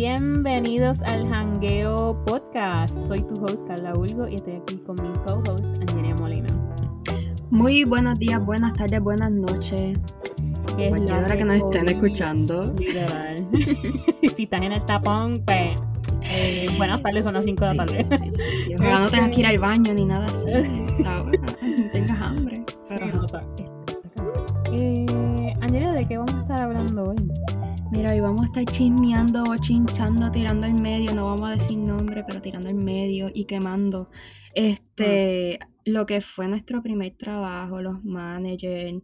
Bienvenidos al Hangueo Podcast. Soy tu host Carla Ulgo y estoy aquí con mi co-host Angelia Molina. Muy buenos días, buenas tardes, buenas noches. Es Cualquier hora que nos estén escuchando. Literal. si estás en el tapón, pues eh, buenas tardes, son las 5 de la tarde. Ojalá no tengas que ir al baño ni nada así. estar chismeando, chinchando, tirando al medio. No vamos a decir nombre, pero tirando al medio y quemando. Este, lo que fue nuestro primer trabajo, los managers.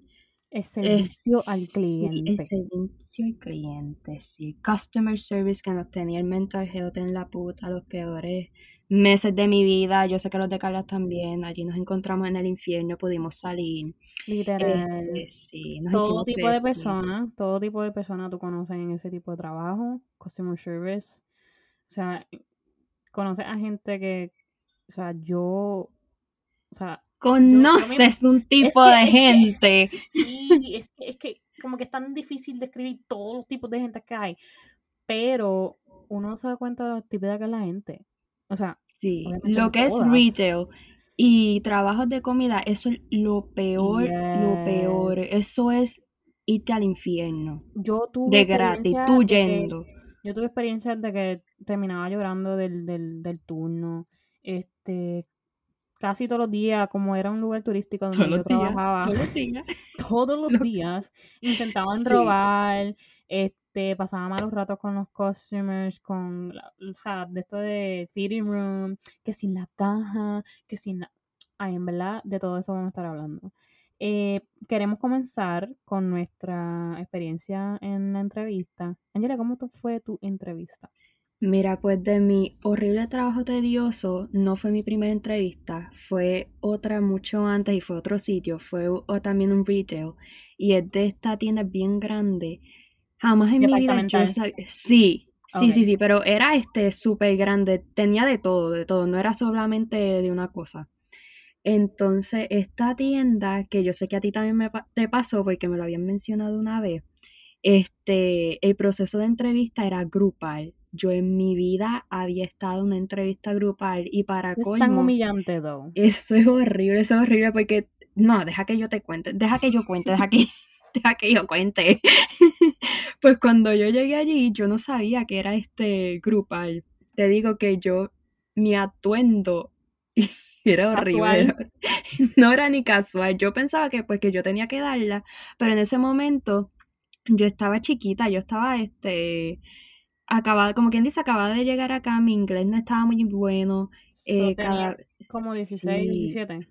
El servicio Es- al cliente. el servicio al cliente, sí. Customer service que nos tenía el mental health en la puta, los peores meses de mi vida. Yo sé que los de Carla también. Allí nos encontramos en el infierno, pudimos salir. Literal. Este, sí, nos todo tipo de personas, todo tipo de personas tú conoces en ese tipo de trabajo, customer service. O sea, conoces a gente que, o sea, yo, o sea, Conoces un tipo que- de que- gente. sí, es que, es que como que es tan difícil describir todos los tipos de gente que hay, pero uno no se da cuenta de lo típica que es la gente. O sea, Sí, lo que es retail y trabajos de comida, eso es lo peor, lo peor. Eso es irte al infierno. yo tuve De gratis, tú que-. Yo tuve experiencias de que terminaba llorando del, del, del turno. Este, casi todos los días, como era un lugar turístico donde yo trabajaba, todos los días. todos los Lo- días intentaban Sí. robar, este, pasaba malos ratos con los customers, con, la- o sea, de esto de feeding room, que sin la caja, que sin la... Ay, en verdad, de todo eso vamos a estar hablando. Eh, queremos comenzar con nuestra experiencia en la entrevista. Angela, ¿cómo fue tu entrevista? Mira, pues de mi horrible trabajo tedioso, no fue mi primera entrevista, fue otra mucho antes y fue otro sitio, fue también un retail y es de esta tienda bien grande. Jamás en mi vida yo Departamental. sabía, sí, sí, sí, sí, pero era este súper grande, tenía de todo, de todo, no era solamente de una cosa. Entonces, esta tienda, que yo sé que a ti también me te pasó porque me lo habían mencionado una vez, este, el proceso de entrevista era grupal. Yo en mi vida había estado en una entrevista grupal y para Eso es tan humillante, though. eso es horrible, eso es horrible porque, no, deja que yo te cuente, deja que yo cuente, deja que, deja que yo cuente. Pues cuando yo llegué allí, yo no sabía que era este grupal. Te digo que yo, mi atuendo era horrible. Era- no era ni casual. Yo pensaba que pues que yo tenía que darla, pero en ese momento yo estaba chiquita, yo estaba este acabada, como quien dice, acababa de llegar acá, mi inglés no estaba muy bueno. So, eh, tenía cada, como 16, sí. 17.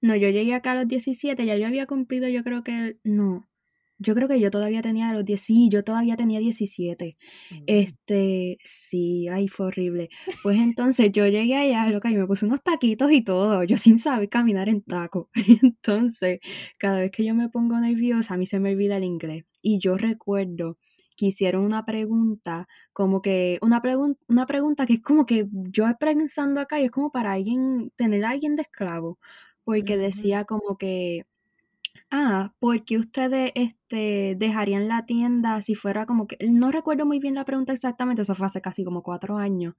No, yo llegué acá a los 17, ya yo había cumplido, yo creo que, no, yo creo que yo todavía tenía los 10, sí, yo todavía tenía 17. Este, sí, ay, fue horrible. Pues entonces yo llegué allá, loca, y me puse unos taquitos y todo, yo sin saber caminar en taco. Entonces, cada vez que yo me pongo nerviosa, a mí se me olvida el inglés. Y yo recuerdo que hicieron una pregunta, como que, una, pregun- una pregunta que es como que yo pensando acá y es como para alguien, tener a alguien de esclavo, porque decía como que, ah, ¿por qué ustedes este, dejarían la tienda si fuera como que, no recuerdo muy bien la pregunta exactamente, eso fue hace casi como cuatro años,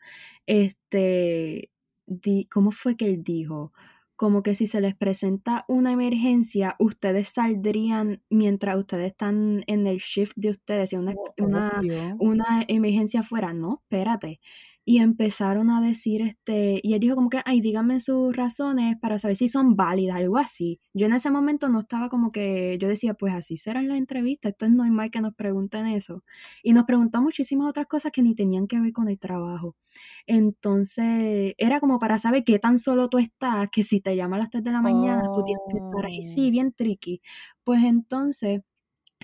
este, di- ¿cómo fue que él dijo? Como que si se les presenta una emergencia, ustedes saldrían mientras ustedes están en el shift de ustedes, si una, Oh, una, una emergencia fuera, no, espérate. Y empezaron a decir, este, y él dijo como que, ay, díganme sus razones para saber si son válidas, algo así. Yo en ese momento no estaba como que, yo decía, pues así serán las entrevistas, esto es normal que nos pregunten eso. Y nos preguntó muchísimas otras cosas que ni tenían que ver con el trabajo. Entonces, era como para saber qué tan solo tú estás, que si te llama a las 3 de la mañana, tú tienes que estar ahí. Sí, Oh. bien tricky. Pues entonces,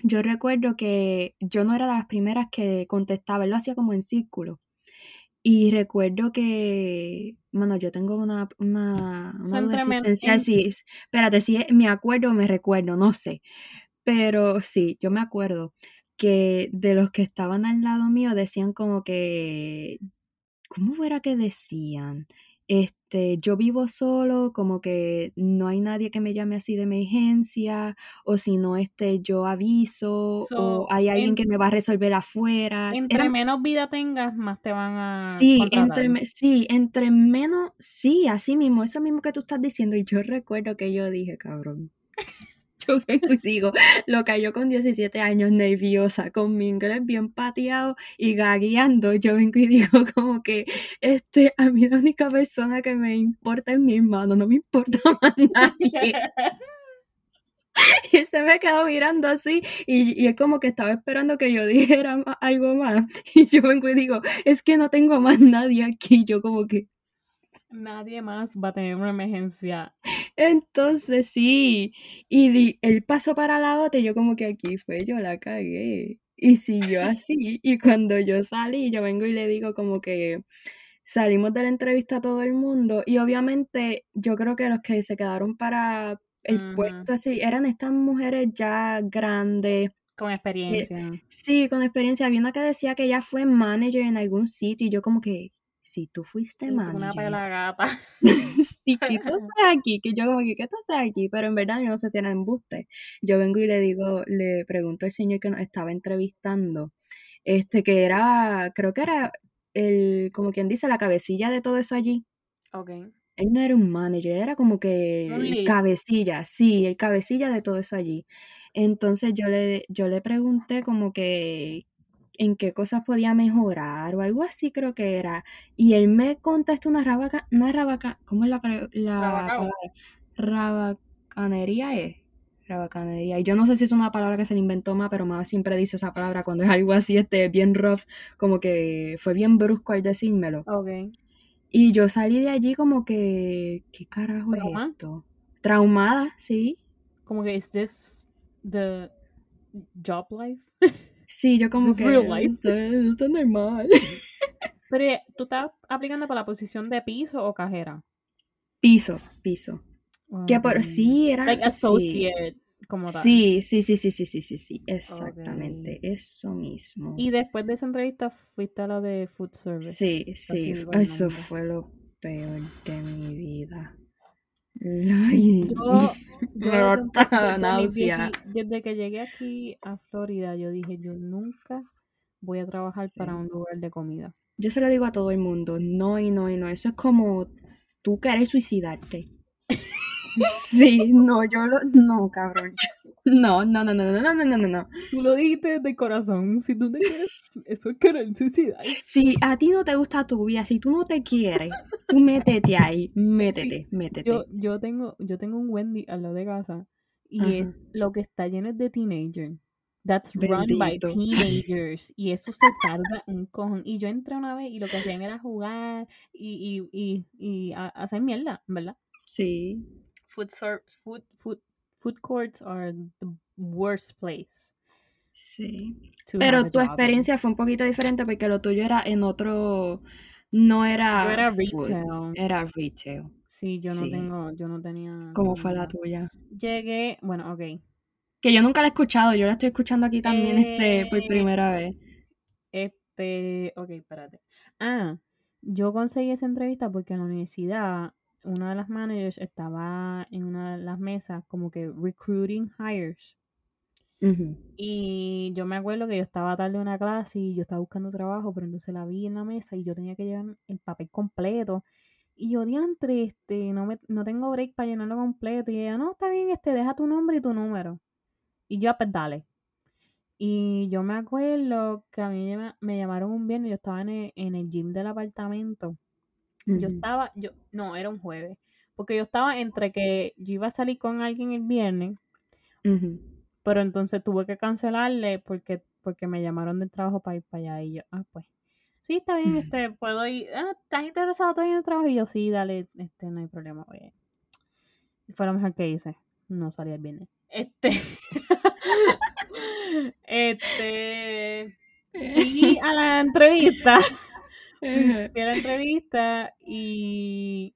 yo recuerdo que yo no era de las primeras que contestaba, él lo hacía como en círculo. Y recuerdo que, bueno, yo tengo una, una, una duda existencial, en- sí, es- espérate, si es- me acuerdo o me recuerdo, no sé, pero sí, yo me acuerdo que de los que estaban al lado mío decían como que, ¿cómo era que decían? este, yo vivo solo, como que no hay nadie que me llame así de emergencia, o si no, este, yo aviso, So, o hay alguien en- que me va a resolver afuera. Entre menos vida tengas, más te van a Sí, contratar. entre, sí, entre menos, sí, así mismo, eso mismo que tú estás diciendo, y yo recuerdo que yo dije, cabrón. Yo vengo y digo, lo cayó con 17 años nerviosa, con mi inglés bien pateado y gagueando. Yo vengo y digo como que, este, a mí la única persona que me importa es mi hermano, no me importa más nadie. Y se me quedó mirando así y, y es como que estaba esperando que yo dijera algo más. Y yo vengo y digo, es que no tengo más nadie aquí. Yo como que, Nadie más va a tener una emergencia. Entonces sí. Y di- él pasó para la otra y yo como que aquí fue, yo la cagué. Y siguió así. Y cuando yo salí, yo vengo y le digo como que salimos de la entrevista a todo el mundo. Y obviamente yo creo que los que se quedaron para el puesto así eran estas mujeres ya grandes. Con experiencia. Sí, con experiencia. Había una que decía que ella fue manager en algún sitio y yo como que, si tú fuiste tú una manager, pela gata. ¿qué tú haces aquí? Que yo como que, ¿qué tú haces aquí? Pero en verdad yo no sé si era embuste. Yo vengo y le digo, le pregunto al señor que nos estaba entrevistando, este, que era, creo que era el, como quien dice, la cabecilla de todo eso allí. Ok. Él no era un manager, era como que el cabecilla, sí, el cabecilla de todo eso allí. Entonces yo le, yo le pregunté como que en qué cosas podía mejorar o algo así creo que era. Y él me contestó una rabaca, una rabaca, ¿cómo es la, la? Rabacanería es. Rabacanería. Y yo no sé si es una palabra que se le inventó más, pero mamá siempre dice esa palabra cuando es algo así, este, bien rough, como que fue bien brusco al decírmelo. Ok. Y yo salí de allí como que, ¿qué carajo ¿Trauma? es esto? Traumada, sí. Como que, ¿is this the job life? Sí, yo como que, real life. esto, esto es normal. Pero, eh, ¿tú estás aplicando para la posición de piso o cajera? Piso, piso. Que por sí era... Like sí. associate, como tal. Sí, sí, sí, sí, sí, sí, sí, sí, exactamente, eso mismo. Y después de esa entrevista fuiste a la de food service. Sí, sí, eso fue lo peor de mi vida. Ay, Yo, desde- náusea. que llegué aquí a Florida, yo dije, yo nunca voy a trabajar para un lugar de comida. Yo se lo digo a todo el mundo, no y no y no. Eso es como tú querer suicidarte. Sí, no, yo lo. No, cabrón. No, no, no, no, no, no, no, no, no. Tú lo dijiste el corazón. Si tú te quieres, eso es querer suicidar. Si a ti no te gusta tu vida, si tú no te quieres, tú métete ahí, métete, métete. Yo, yo tengo, yo tengo un Wendy al lado de casa y Ajá. es lo que está lleno es de teenagers. That's run by teenagers. y eso se tarda un cojón. Y yo entré una vez y lo que hacían era jugar y, y, y, y hacer mierda, ¿verdad? Sí. Food, ser- food, food, food courts are the worst place. Sí. Pero tu in. experiencia fue un poquito diferente porque lo tuyo era en otro. No era. Yo era food, retail. Era retail. Sí, yo no Sí. tengo, yo no tenía. ¿Cómo fue la tuya? Llegué, bueno, ok. Que yo nunca la he escuchado, yo la estoy escuchando aquí también este, por Eh, primera vez. Este, ok, espérate. Ah, yo conseguí esa entrevista porque en la universidad una de las managers estaba en una de las mesas como que recruiting hires. Y yo me acuerdo que yo estaba tarde en una clase y yo estaba buscando trabajo, pero entonces la vi en la mesa y yo tenía que llevar el papel completo. Y yo, diantre, este, no, me, no tengo break para llenarlo completo. Y ella, no, está bien, este, deja tu nombre y tu número. Y yo, "Ah, pues dale. Y yo me acuerdo que a mí me, me llamaron un viernes, yo estaba en el, en el gym del apartamento. Yo estaba, yo, no, era un jueves. Porque yo estaba entre que yo iba a salir con alguien el viernes pero entonces tuve que cancelarle porque, porque me llamaron del trabajo para ir para allá. Y yo, ah, pues. Sí, está bien, este, puedo ir. Ah, ¿estás interesado todavía en el trabajo? Y yo, sí, dale, este, no hay problema, oye. Y fue lo mejor que hice. No salí el viernes. Este. este. Fui a la entrevista. Fui a la entrevista y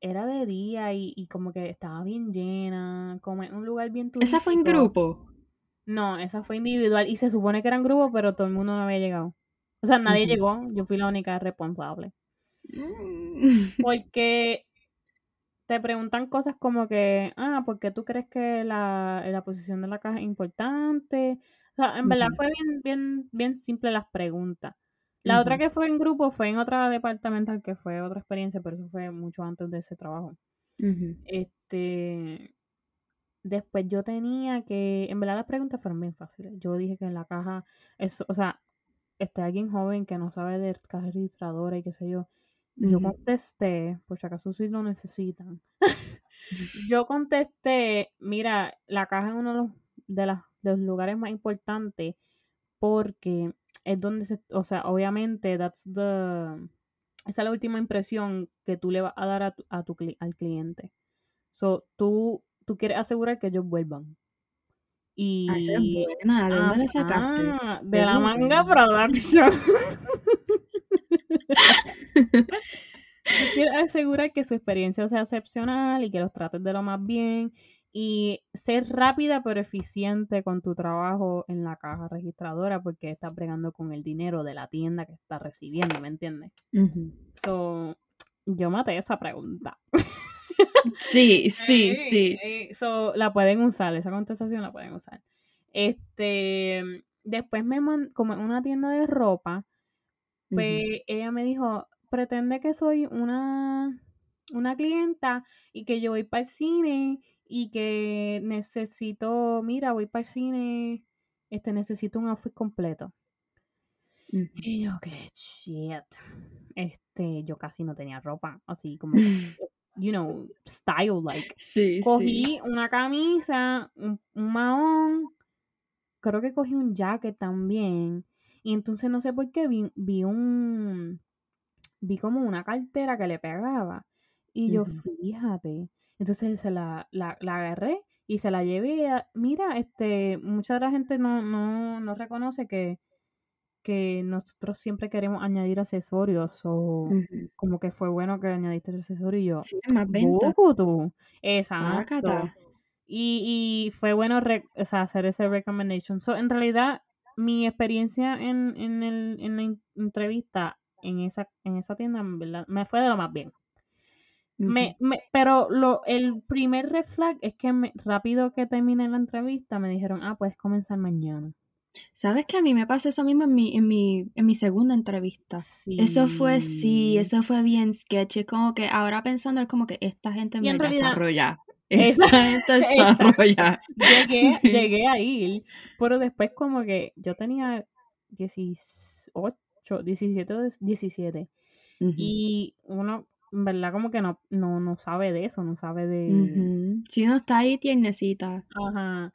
era de día y, y como que estaba bien llena, como en un lugar bien Esa fue en turístico. grupo. No, esa fue individual y se supone que eran grupos, pero todo el mundo no había llegado. O sea, nadie llegó, yo fui la única responsable. Mm. Porque te preguntan cosas como que, ah, ¿por qué tú crees que la, la posición de la caja es importante? O sea, en verdad fue bien, bien, bien simple las preguntas. La otra que fue en grupo fue en otra departamental que fue otra experiencia, pero eso fue mucho antes de ese trabajo. Este, después yo tenía que, en verdad las preguntas fueron bien fáciles. Yo dije que en la caja, eso, o sea, este alguien joven que no sabe de caja registradora y qué sé yo. Yo contesté, por si acaso sí lo necesitan. yo contesté, mira, la caja es uno de los, de, de los lugares más importantes porque es donde se, o sea, obviamente that's the, esa es la última impresión que tú le vas a dar a tu, a tu al cliente. So, tú, tú quieres asegurar que ellos vuelvan. Ah, esa es Y buena. ¿De dónde la sacaste? de Qué la manga buena. production. Tú quieres asegurar que su experiencia sea excepcional y que los trates de lo más bien y ser rápida pero eficiente con tu trabajo en la caja registradora porque estás bregando con el dinero de la tienda que estás recibiendo, ¿me entiendes? So, yo maté esa pregunta. Sí, sí, Eh, sí. eh, so, la pueden usar, esa contestación la pueden usar. Este, después me mandó, como en una tienda de ropa, pues ella me dijo, pretende que soy una, una clienta y que yo voy para el cine y que necesito, mira, voy para el cine, este, necesito un outfit completo. Y yo, qué shit. Este, yo casi no tenía ropa, así como, you know, style like. Sí, sí. Cogí una camisa, un, un mahón, creo que cogí un jacket también. Y entonces no sé por qué vi, vi un, vi como una cartera que le pegaba. Y yo, fíjate. Entonces se la, la, la agarré y se la llevé. a- mira, este, mucha de la gente no, no, no reconoce que, que nosotros siempre queremos añadir accesorios o como que fue bueno que añadiste el accesorio y yo, Sí, más venta. tú. Exacto. Y, y fue bueno re- o sea, hacer ese recommendation. So, en realidad, mi experiencia en, en, el, en la in- entrevista en esa, en esa tienda, en verdad, me fue de lo más bien. Me, me, pero lo, el primer red flag es que me- rápido que terminé la entrevista me dijeron, ah, puedes comenzar mañana. ¿Sabes que a mí me pasó eso mismo en mi, en mi, en mi segunda entrevista? Eso fue, sí, eso fue bien sketchy. Como que ahora pensando es como que esta gente está realidad, esa- Esta gente está roya. Llegué, Sí. llegué a ir, pero después como que yo tenía 18, 17, o 17 Ujú. y uno, verdad, como que no, no, no sabe de eso, no sabe de... Si uno está ahí tiernecita. Ajá.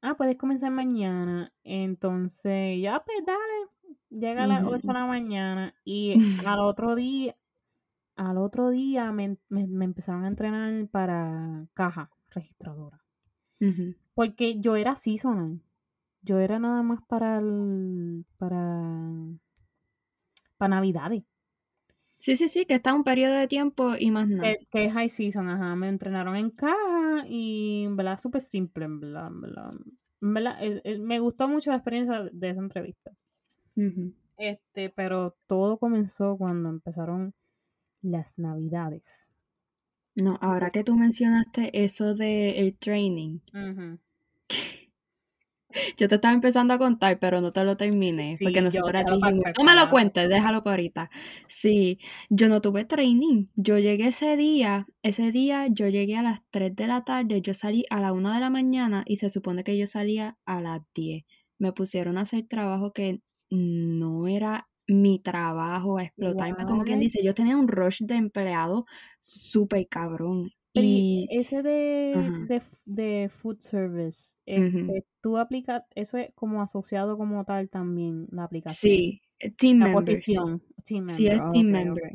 Ah, puedes comenzar mañana. Entonces, ya, pues dale. Llega a las 8 de la mañana y al otro día, al otro día me, me- me empezaron a entrenar para caja registradora. Porque yo era seasonal. Yo era nada más para el, para, para Navidades. Sí, sí, sí, que está un periodo de tiempo y más nada. Que, que es high season, ajá. Me entrenaron en caja y en verdad súper simple, verdad, eh, eh, me gustó mucho la experiencia de esa entrevista. Este, pero todo comenzó cuando empezaron las navidades. No, ahora que tú mencionaste eso de el training, Ujú. yo te estaba empezando a contar, pero no te lo terminé, Sí, porque dijimos, después, no me lo cuentes, déjalo para ahorita. Sí, yo no tuve training, yo llegué ese día, ese día yo llegué a las 3 de la tarde, yo salí a la 1 de la mañana y se supone que yo salía a las 10. Me pusieron a hacer trabajo que no era mi trabajo, a explotarme, como quien dice, yo tenía un rush de empleado súper cabrón. Pero y ese de, de, de food service, este, tú aplicas, eso es como asociado como tal también, la aplicación. Sí, eh, team La members. posición. Team Sí, member. es team ok, member.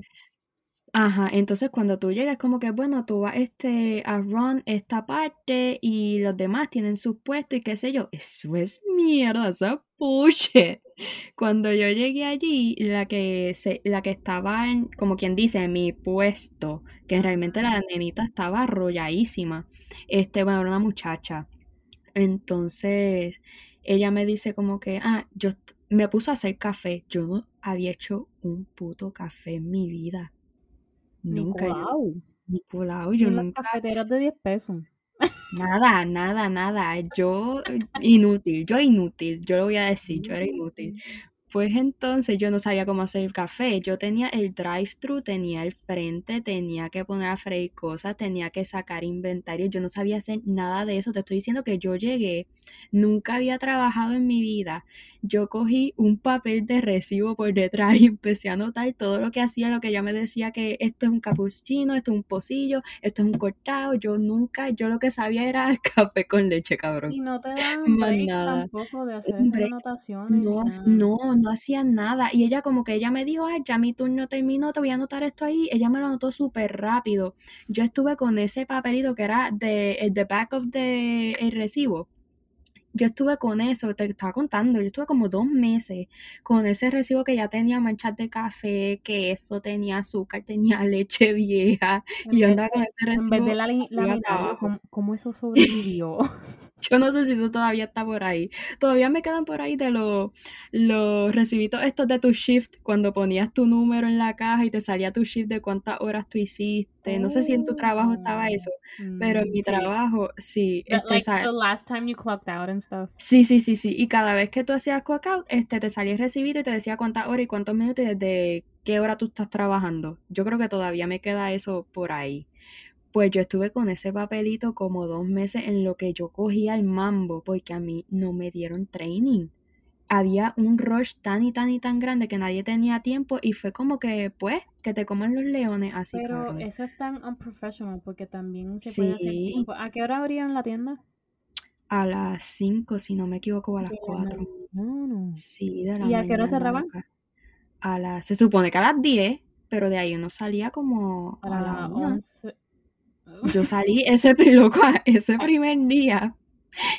Ajá, entonces cuando tú llegas como que bueno, tú vas este, a run esta parte y los demás tienen sus puestos y qué sé yo, eso es mierda, eso es bullshit. Cuando yo llegué allí, la que se, la que estaba en, como quien dice, en mi puesto, que realmente la nenita estaba arrolladísima, este, bueno, era una muchacha. Entonces, ella me dice como que, ah, yo me puso a hacer café. Yo no había hecho un puto café en mi vida. Nunca. Yo, Nicolau. Nicolau, yo en las nunca. cafeteras de 10 pesos. Nada, nada, nada. Yo inútil, yo inútil, yo lo voy a decir, yo era inútil. Pues entonces yo no sabía cómo hacer el café. Yo tenía el drive-thru, tenía el frente, tenía que poner a freír cosas, tenía que sacar inventario. Yo no sabía hacer nada de eso. Te estoy diciendo que yo llegué, nunca había trabajado en mi vida. Yo cogí un papel de recibo por detrás y empecé a anotar todo lo que hacía, lo que ella me decía que esto es un cappuccino, esto es un pocillo, esto es un cortado. Yo nunca, yo lo que sabía era café con leche, cabrón. Y no te nada. tampoco de hacer anotaciones. No, no, no hacía nada. Y ella como que ella me dijo, ay, ya mi turno terminó, te voy a anotar esto ahí. Ella me lo anotó súper rápido. Yo estuve con ese papelito que era de el the back of the el recibo. Yo estuve con eso, te estaba contando, yo estuve como dos meses con ese recibo que ya tenía manchas de café, queso, tenía azúcar, tenía leche vieja. En Y yo andaba con ese En vez recibo de la, laminarlo, abajo. ¿cómo, cómo eso sobrevivió? Yo no sé si eso todavía está por ahí. Todavía me quedan por ahí de los, los recibitos estos de tu shift, cuando ponías tu número en la caja y te salía tu shift de cuántas horas tú hiciste. No sé si en tu trabajo estaba eso, pero en Mm, mi sí. trabajo sí. Este, like the last time you clocked out and stuff. Sí, sí, sí, sí. Y cada vez que tú hacías clock out, este, te salía el recibito y te decía cuántas horas y cuántos minutos y desde qué hora tú estás trabajando. Yo creo que todavía me queda eso por ahí. Pues yo estuve con ese papelito como dos meses en lo que yo cogía el mambo, porque a mí no me dieron training. Había un rush tan y tan y tan grande que nadie tenía tiempo y fue como que, pues, que te coman los leones así, Pero eso es tan unprofessional porque también se puede hacer Sí. tiempo. ¿A qué hora abrían la tienda? A las 5, si no me equivoco, o a las De la 4. mañana. Sí, de la ¿Y a qué hora cerraban? A las, se supone que a las 10, pero de ahí uno salía como A a la las 1. 11. Yo salí ese, loco, ese primer día.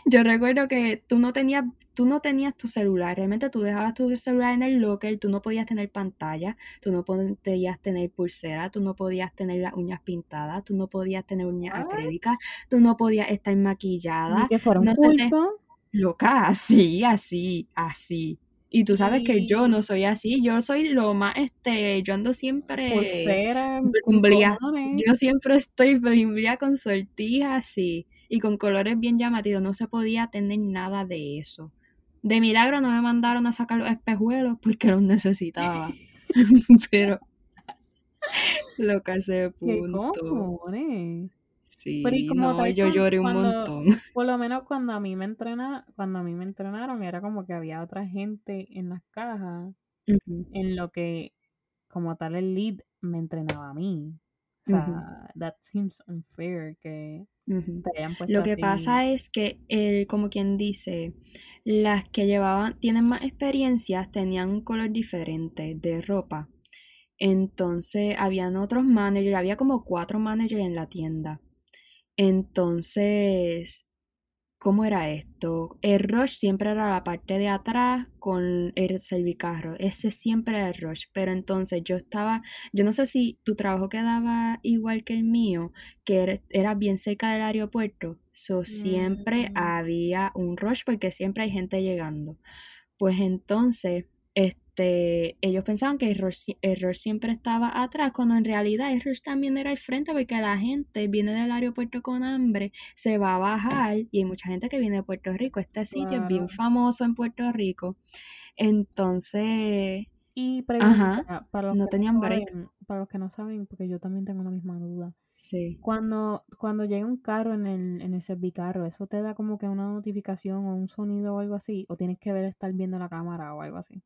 Yo recuerdo que tú no tenías, tú no tenías tu celular, realmente tú dejabas tu celular en el locker, tú no podías tener pantalla, tú no podías tener pulsera, tú no podías tener las uñas pintadas, tú no podías tener uñas What? acrílicas, tú no podías estar maquillada, que no se te, culto. loca, así, así, así. Y tú sabes que yo no soy así, yo soy lo más, este, yo ando siempre pulsera. Yo siempre estoy blimblía con sortijas así y con colores bien llamativos. No se podía tener nada de eso. De milagro no me mandaron a sacar los espejuelos porque los necesitaba. Pero loca ese ¿Qué punto. Cojones? Pero y Sí, como no, tal, yo lloré un cuando, montón. por lo menos cuando a mí me entrena, cuando a mí me entrenaron, era como que había otra gente en las cajas, en lo que como tal el lead me entrenaba a mí. O sea, that seems unfair que te hayan puesto Lo que así. pasa es que, el, como quien dice, las que llevaban, tienen más experiencias, tenían un color diferente de ropa. Entonces, habían otros managers, había como cuatro managers en la tienda. Entonces, ¿cómo era esto? El rush siempre era la parte de atrás con el servicarro. Ese siempre era el rush. Pero entonces yo estaba, yo no sé si tu trabajo quedaba igual que el mío, que era, era bien cerca del aeropuerto. So, siempre Mm, había un rush porque siempre hay gente llegando. Pues entonces, este, ellos pensaban que el rush siempre estaba atrás, cuando en realidad rush también era al frente, porque la gente viene del aeropuerto con hambre, se va a bajar, y hay mucha gente que viene de Puerto Rico. Este sitio es bien famoso en Puerto Rico. Entonces, Y pregunta, para los no que no tenían break. saben, para los que no saben, porque yo también tengo la misma duda. Sí. Cuando, cuando llega un carro en el, en el servicarro, ¿eso te da como que una notificación o un sonido o algo así? ¿O tienes que ver estar viendo la cámara o algo así?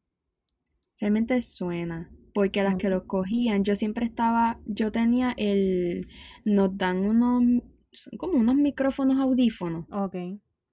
Realmente suena, porque las que los cogían, yo siempre estaba, yo tenía el, nos dan unos, son como unos micrófonos audífonos. Ok,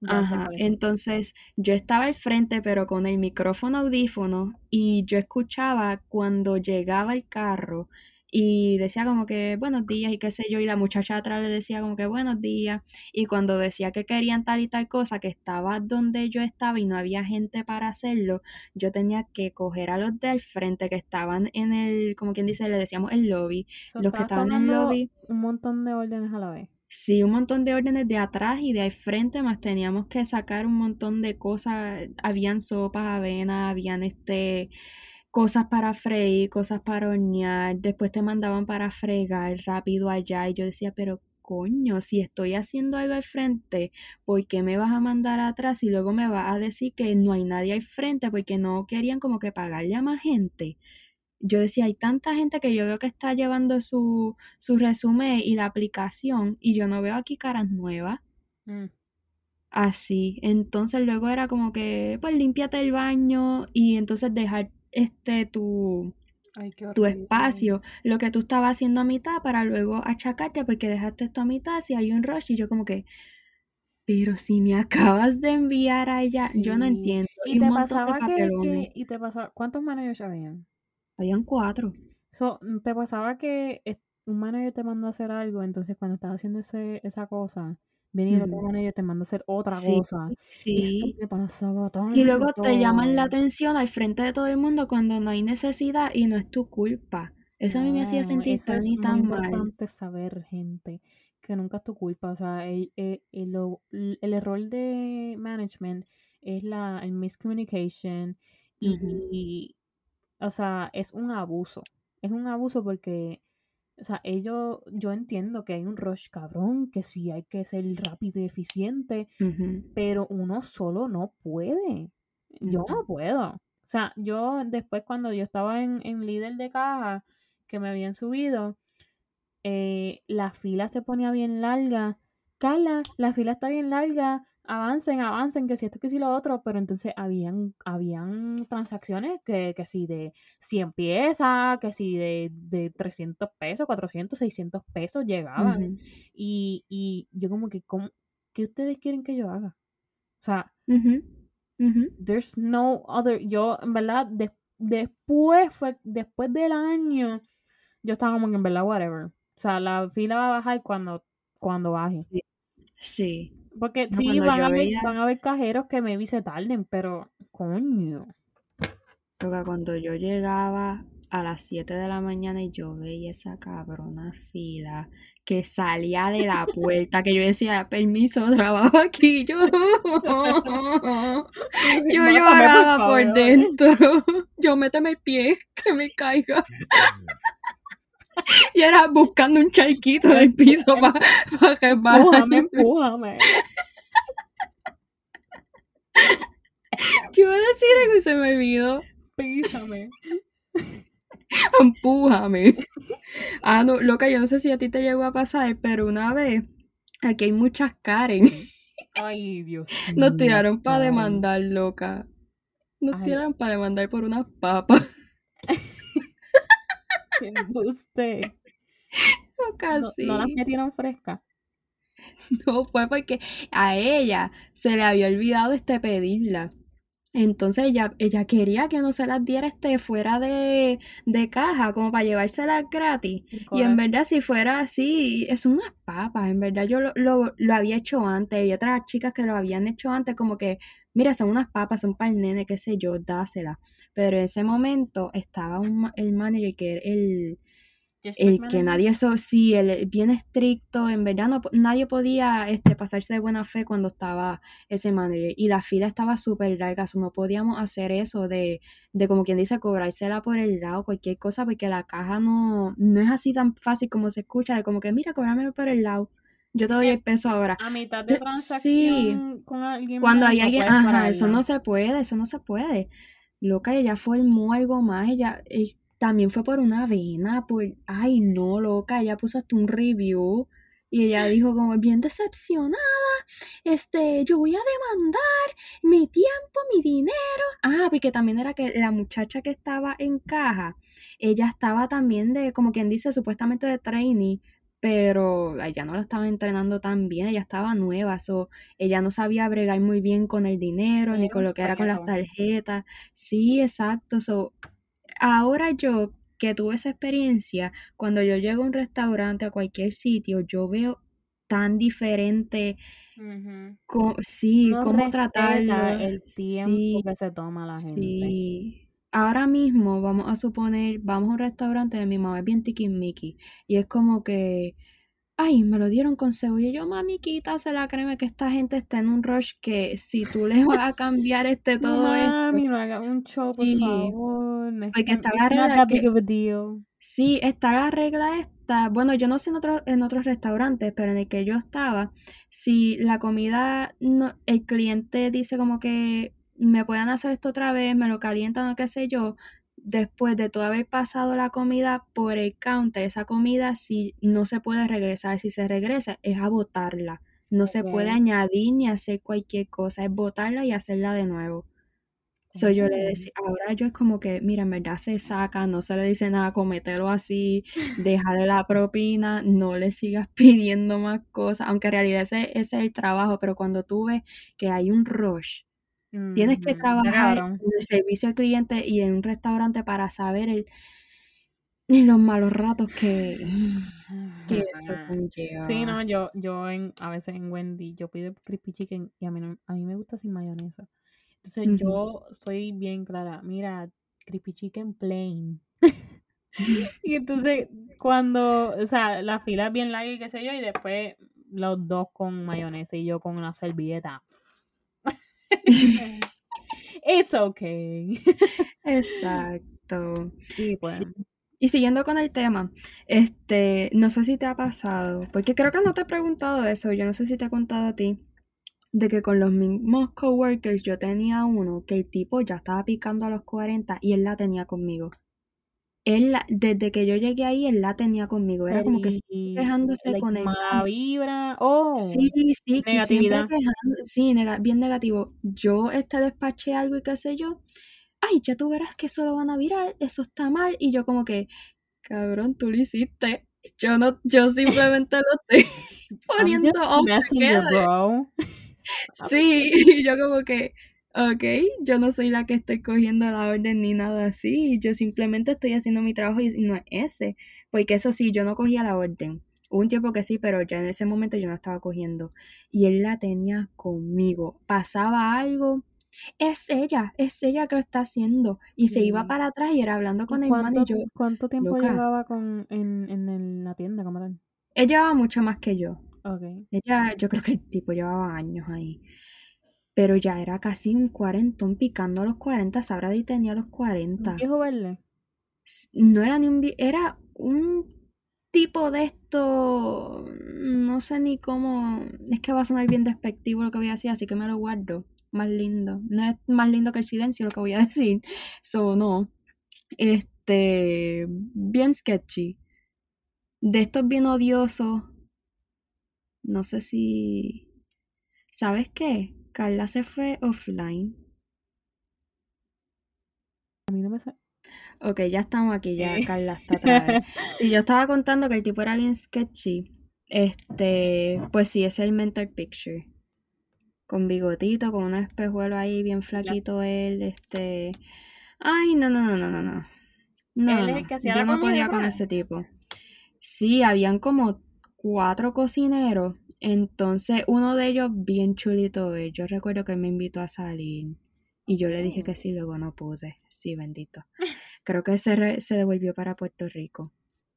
Ajá, entonces yo estaba al frente, pero con el micrófono audífono, y yo escuchaba cuando llegaba el carro y decía como que buenos días y qué sé yo, y la muchacha atrás le decía como que buenos días, y cuando decía que querían tal y tal cosa, que estaba donde yo estaba y no había gente para hacerlo, yo tenía que coger a los del frente que estaban en el, como quien dice, le decíamos el lobby, So, los que estaban en el lobby. un montón de órdenes a la vez. Sí, un montón de órdenes de atrás y de al frente, más teníamos que sacar un montón de cosas. Habían sopas, avena, habían este cosas para freír, cosas para hornear, después te mandaban para fregar rápido allá y yo decía, pero coño, si estoy haciendo algo al frente, ¿por qué me vas a mandar atrás y luego me vas a decir que no hay nadie al frente porque no querían como que pagarle a más gente? Yo decía, hay tanta gente que yo veo que está llevando su, su resumen y la aplicación y yo no veo aquí caras nuevas. Mm. Así, entonces luego era como que, pues límpiate el baño y entonces dejar este tu, Ay, tu espacio, lo que tú estabas haciendo a mitad para luego achacarte porque dejaste esto a mitad si hay un rush y yo como que, pero si me acabas de enviar allá, yo no entiendo. Y, Y, te pasaba que, y te pasaba, ¿cuántos managers habían? Habían cuatro. So, te pasaba que es- un manager te mandó a hacer algo, entonces cuando estás haciendo ese, esa cosa, viene el otro Ujú. manager te manda a hacer otra Sí, cosa. Sí. pasaba tanto. Y luego te llaman la atención al frente de todo el mundo cuando no hay necesidad y no es tu culpa. Eso a mí me hacía No, sentir tan es y tan mal. importante saber, gente, que nunca es tu culpa. O sea, el, el- el- lo- el error de management es la el miscommunication y, Ujú. y, o sea, es un abuso. Es un abuso porque, o sea, ellos, yo entiendo que hay un rush cabrón, que sí hay que ser rápido y eficiente, pero uno solo no puede. Yo no puedo. O sea, yo después cuando yo estaba en, en líder de caja, que me habían subido, eh, la fila se ponía bien larga. Carla, la fila está bien larga. Avancen, avancen, que si esto, que si lo otro. Pero entonces habían, habían transacciones que, que si de 100 piezas, que si de, de 300 pesos, 400, 600 pesos llegaban. Y, y yo como que, ¿cómo- ¿qué ustedes quieren que yo haga? O sea, Ujú. Ujú. there's no other. Yo, en verdad, de- después fue, después del año, yo estaba como que en verdad, whatever. O sea, la fila va a bajar cuando, cuando baje. Sí. Porque No, sí, van yo a, haber, veía- van a haber cajeros que maybe se tarden, pero coño. Porque cuando yo llegaba a las 7 de la mañana y yo veía esa cabrona fila que salía de la puerta, que yo decía, permiso, trabajo aquí, yo, yo lloraba por por dentro, yo méteme el pie, que me caiga. Y era buscando un charquito en el piso para que Empújame, empújame. Yo iba a decir algo y se me olvidó. Písame. Empújame. Ah, no, loca, yo no sé si a ti te llegó a pasar, pero una vez, aquí hay muchas Karen. Ay, Dios Nos tiraron para demandar, loca. Nos Ay. tiraron para demandar por unas papas. No, sí. no las metieron frescas. No, fue porque a ella se le había olvidado este pedirla. Entonces ella, ella quería que no se las diera este fuera de, de caja, como para llevárselas gratis. Y en verdad, si fuera así, es unas papas. En verdad, yo lo, lo, lo había hecho antes. Y otras chicas que lo habían hecho antes, como que, mira, son unas papas, son para el nene, qué sé yo, dásela. Pero en ese momento estaba un, el manager que era el, el que nadie eso sí el bien estricto en verdad no, nadie podía este pasarse de buena fe cuando estaba ese manager. Y la fila estaba súper larga so no podíamos hacer eso de, de como quien dice cobrársela por el lado cualquier cosa porque la caja no no es así tan fácil como se escucha de como que mira cóbrame por el lado yo te doy Sí, el peso ahora A mitad de transacción con alguien cuando hay no alguien, puedes ajá, eso no se puede, eso no se puede. Loca, ella formó algo más, ella también fue por una vena, por, ay no, loca, ella puso hasta un review y ella dijo como bien decepcionada, este, yo voy a demandar mi tiempo, mi dinero. Ah, porque también era que la muchacha que estaba en caja, ella estaba también de, como quien dice, supuestamente de trainee, pero ella no la estaba entrenando tan bien, ella estaba nueva, so, ella no sabía bregar muy bien con el dinero, ni con lo que era con las tarjetas. Sí, exacto. So, ahora yo que tuve esa experiencia, cuando yo llego a un restaurante, a cualquier sitio, yo veo tan diferente, sí, No cómo tratarlo. el tiempo Sí, que se toma la gente. sí. Ahora mismo, vamos a suponer, vamos a un restaurante de mi mamá, es bien tiquismiqui, y es como que, ay, me lo dieron con cebolla. Y yo, mami, quítasela, créeme que esta gente está en un rush que si tú le vas a cambiar este todo esto, mami, no un show, por sí, favor. Porque está la regla que-. Sí, está la regla esta. Bueno, yo no sé en, otro- en otros restaurantes, pero en el que yo estaba, si la comida, no, el cliente dice como que me pueden hacer esto otra vez, me lo calientan o qué sé yo, después de todo haber pasado la comida por el counter, esa comida si no se puede regresar, si se regresa es a botarla. No se puede añadir ni hacer cualquier cosa, es botarla y hacerla de nuevo. So yo le decía, ahora yo es como que, mira, en verdad se saca, no se le dice nada, comételo así, déjale la propina, no le sigas pidiendo más cosas, aunque en realidad ese, ese es el trabajo, pero cuando tú ves que hay un rush, tienes que está trabajar en el servicio al cliente y en un restaurante para saber el, los malos ratos que, que eso conlleva. Sí, no, yo, yo en, a veces en Wendy, yo pido crispy chicken y a mí, no, a mí me gusta sin mayonesa. Entonces yo soy bien clara, mira, crispy chicken plain. y entonces cuando, o sea, la fila es bien larga y qué sé yo, y después los dos con mayonesa y yo con una servilleta. It's okay. Exacto. Y pues, Sí. Y siguiendo con el tema, este, no sé si te ha pasado, porque creo que no te he preguntado de eso, yo no sé si te he contado a ti, de que con los mismos coworkers yo tenía uno que el tipo ya estaba picando a los 40 y él la tenía conmigo. Él, la- desde que yo llegué ahí, él la tenía conmigo, era como que siempre quejándose like, con el mala vibra. Oh, Sí, sí, que siempre negatividad. quejando, sí, nega- bien negativo. Yo este despaché algo y qué sé yo. Ay, ya tú verás que eso lo van a virar, eso está mal. Y yo como que, cabrón, tú lo hiciste. Yo no, yo simplemente lo estoy poniendo bro. Sí, y yo como que, ok, yo no soy la que estoy cogiendo la orden ni nada así. Yo simplemente estoy haciendo mi trabajo y no es ese. Porque eso sí, yo no cogía la orden. Hubo un tiempo que sí, pero ya en ese momento yo no estaba cogiendo. Y él la tenía conmigo. Pasaba algo, es ella, es ella que lo está haciendo. Y se iba para atrás y era hablando ¿Y con el man y yo, cuánto tiempo loca. llevaba con, en, en la tienda como tal? ella llevaba mucho más que yo. Ok. Ella, yo creo que el tipo llevaba años ahí. Pero ya era casi un cuarentón picando a los 40. Sabrá y tenía los ¿Un 40. viejo verde? No era ni un... Era un tipo de esto... No sé ni cómo... Es que va a sonar bien despectivo lo que voy a decir, así que me lo guardo. Más lindo. No es más lindo que el silencio lo que voy a decir. So, no. Este... Bien sketchy. De estos bien odiosos. No sé si... ¿Sabes qué? Carla se fue offline. A mí no me sa- Ok, ya estamos aquí, ya Eh. Carla está otra vez. Sí, yo estaba contando que el tipo era bien sketchy. Este, pues sí, es el mental picture. Con bigotito, con un espejuelo ahí, bien flaquito él, este. Ay, no, no, no, no, no, no. No, no, yo no podía con ese tipo. Sí, habían como cuatro cocineros. Entonces, uno de ellos bien chulito es. Yo recuerdo que me invitó a salir. Y yo le dije que Oh. sí, luego no pude. Sí, bendito. Creo que se, re- se devolvió para Puerto Rico.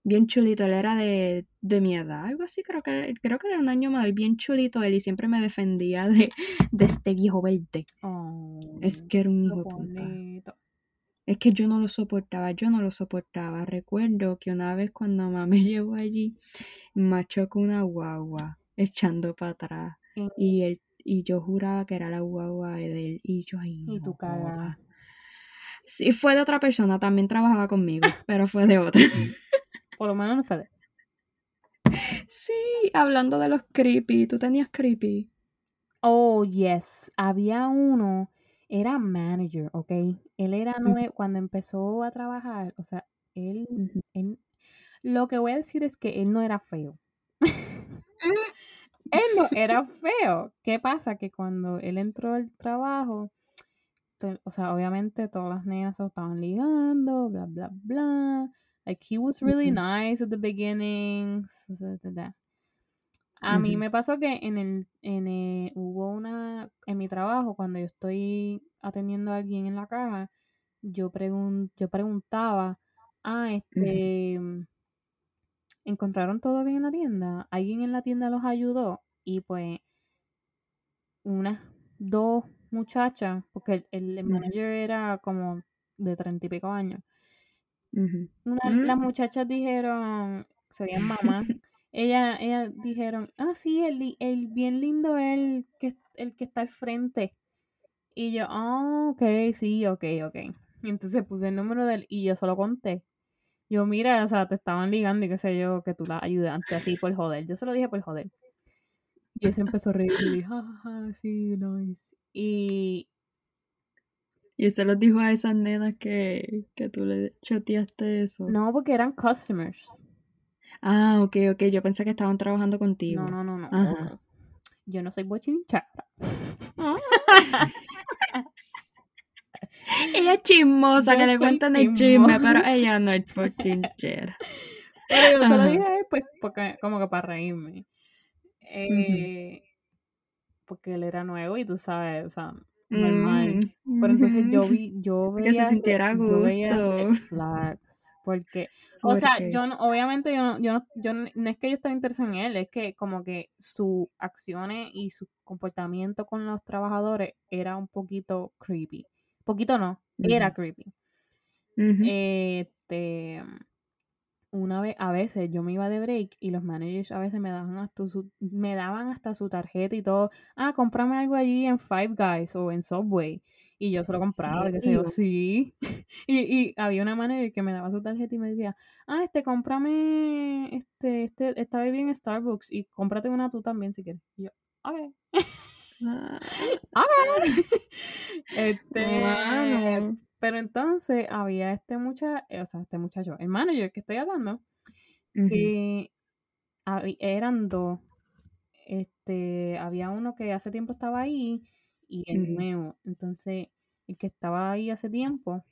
Bien chulito, él era de, de mi edad, algo así, creo que, creo que era un año más, bien chulito él y siempre me defendía de, de este viejo verde. Oh, Es que era un hijo puta. bonito. Es que yo no lo soportaba, yo no lo soportaba. Recuerdo que una vez cuando mamá me llevó allí, me chocó una guagua echando para atrás. Y, Y él, y yo juraba que era la guagua de él. Y yo, ay, y no tu joda. cagada. Sí, fue de otra persona, también trabajaba conmigo, pero fue de otra. Por lo menos no fue de- Sí, hablando de los creepy, ¿tú tenías creepy? Oh, yes. Había uno, era manager, ¿ok? Él era cuando empezó a trabajar, o sea, él, él- lo que voy a decir es que él no era feo. Él no era feo. ¿Qué pasa? Que cuando él entró al trabajo, o sea, obviamente todas las nenas se estaban ligando, bla, bla, bla. Like, he was really nice at the beginning. A mí me pasó que en el, en el- hubo una, en mi trabajo, cuando yo estoy atendiendo a alguien en la caja, yo, pregun yo preguntaba, ah, este, ¿encontraron todo bien en la tienda? ¿Alguien en la tienda los ayudó? Y pues, unas dos muchachas, porque el, el manager era como de treinta y pico años. Una, Mm. Las muchachas dijeron, se veían mamás, ella, ella dijeron, ah, sí, el, el bien lindo es el que, el que está al frente. Y yo, ah, ok, sí, ok, ok. Y entonces puse el número de él y yo solo conté. Yo, mira, o sea, te estaban ligando y qué sé yo, que tú la ayudaste así por joder. Yo se lo dije por joder. Y él se empezó a reír y dije, jajaja, sí, nice. Y Y se los dijo a esas nenas que, que tú le choteaste eso. no, porque eran customers. Ah, ok, ok. Yo pensé que estaban trabajando contigo. No, no, no, no. Ajá. Yo no soy bochinchara. Ella es chismosa, Yo que le cuentan el chisme, pero ella no es pochinchera. Pero yo se lo Ajá. dije pues porque, como que para reírme. Eh, Porque él era nuevo y tú sabes, o sea, normal. Mm, Pero entonces yo vi, yo Que veía, se sintiera a veía gusto. flags, porque, o ¿Por sea, qué? yo no, obviamente yo no, yo no, yo no, no es que yo estaba interesada en él, es que como que sus acciones y su comportamiento con los trabajadores era un poquito creepy. Poquito no, era creepy. Este, una vez, a veces yo me iba de break y los managers a veces me daban hasta su, me daban hasta su tarjeta y todo. Ah, cómprame algo allí en Five Guys o en Subway. Y yo se lo ¿En compraba, y qué sé yo, sí. Y, y había una manager que me daba su tarjeta y me decía, ah, este, cómprame, este, este, esta bebida en Starbucks y cómprate una tú también si quieres. Y yo, ok. Ah, Este, wow. pero entonces había este muchacho, o sea, este muchacho, el manager que estoy hablando, que eran dos. Este, había uno que hace tiempo estaba ahí y el nuevo. Entonces, el que estaba ahí hace tiempo,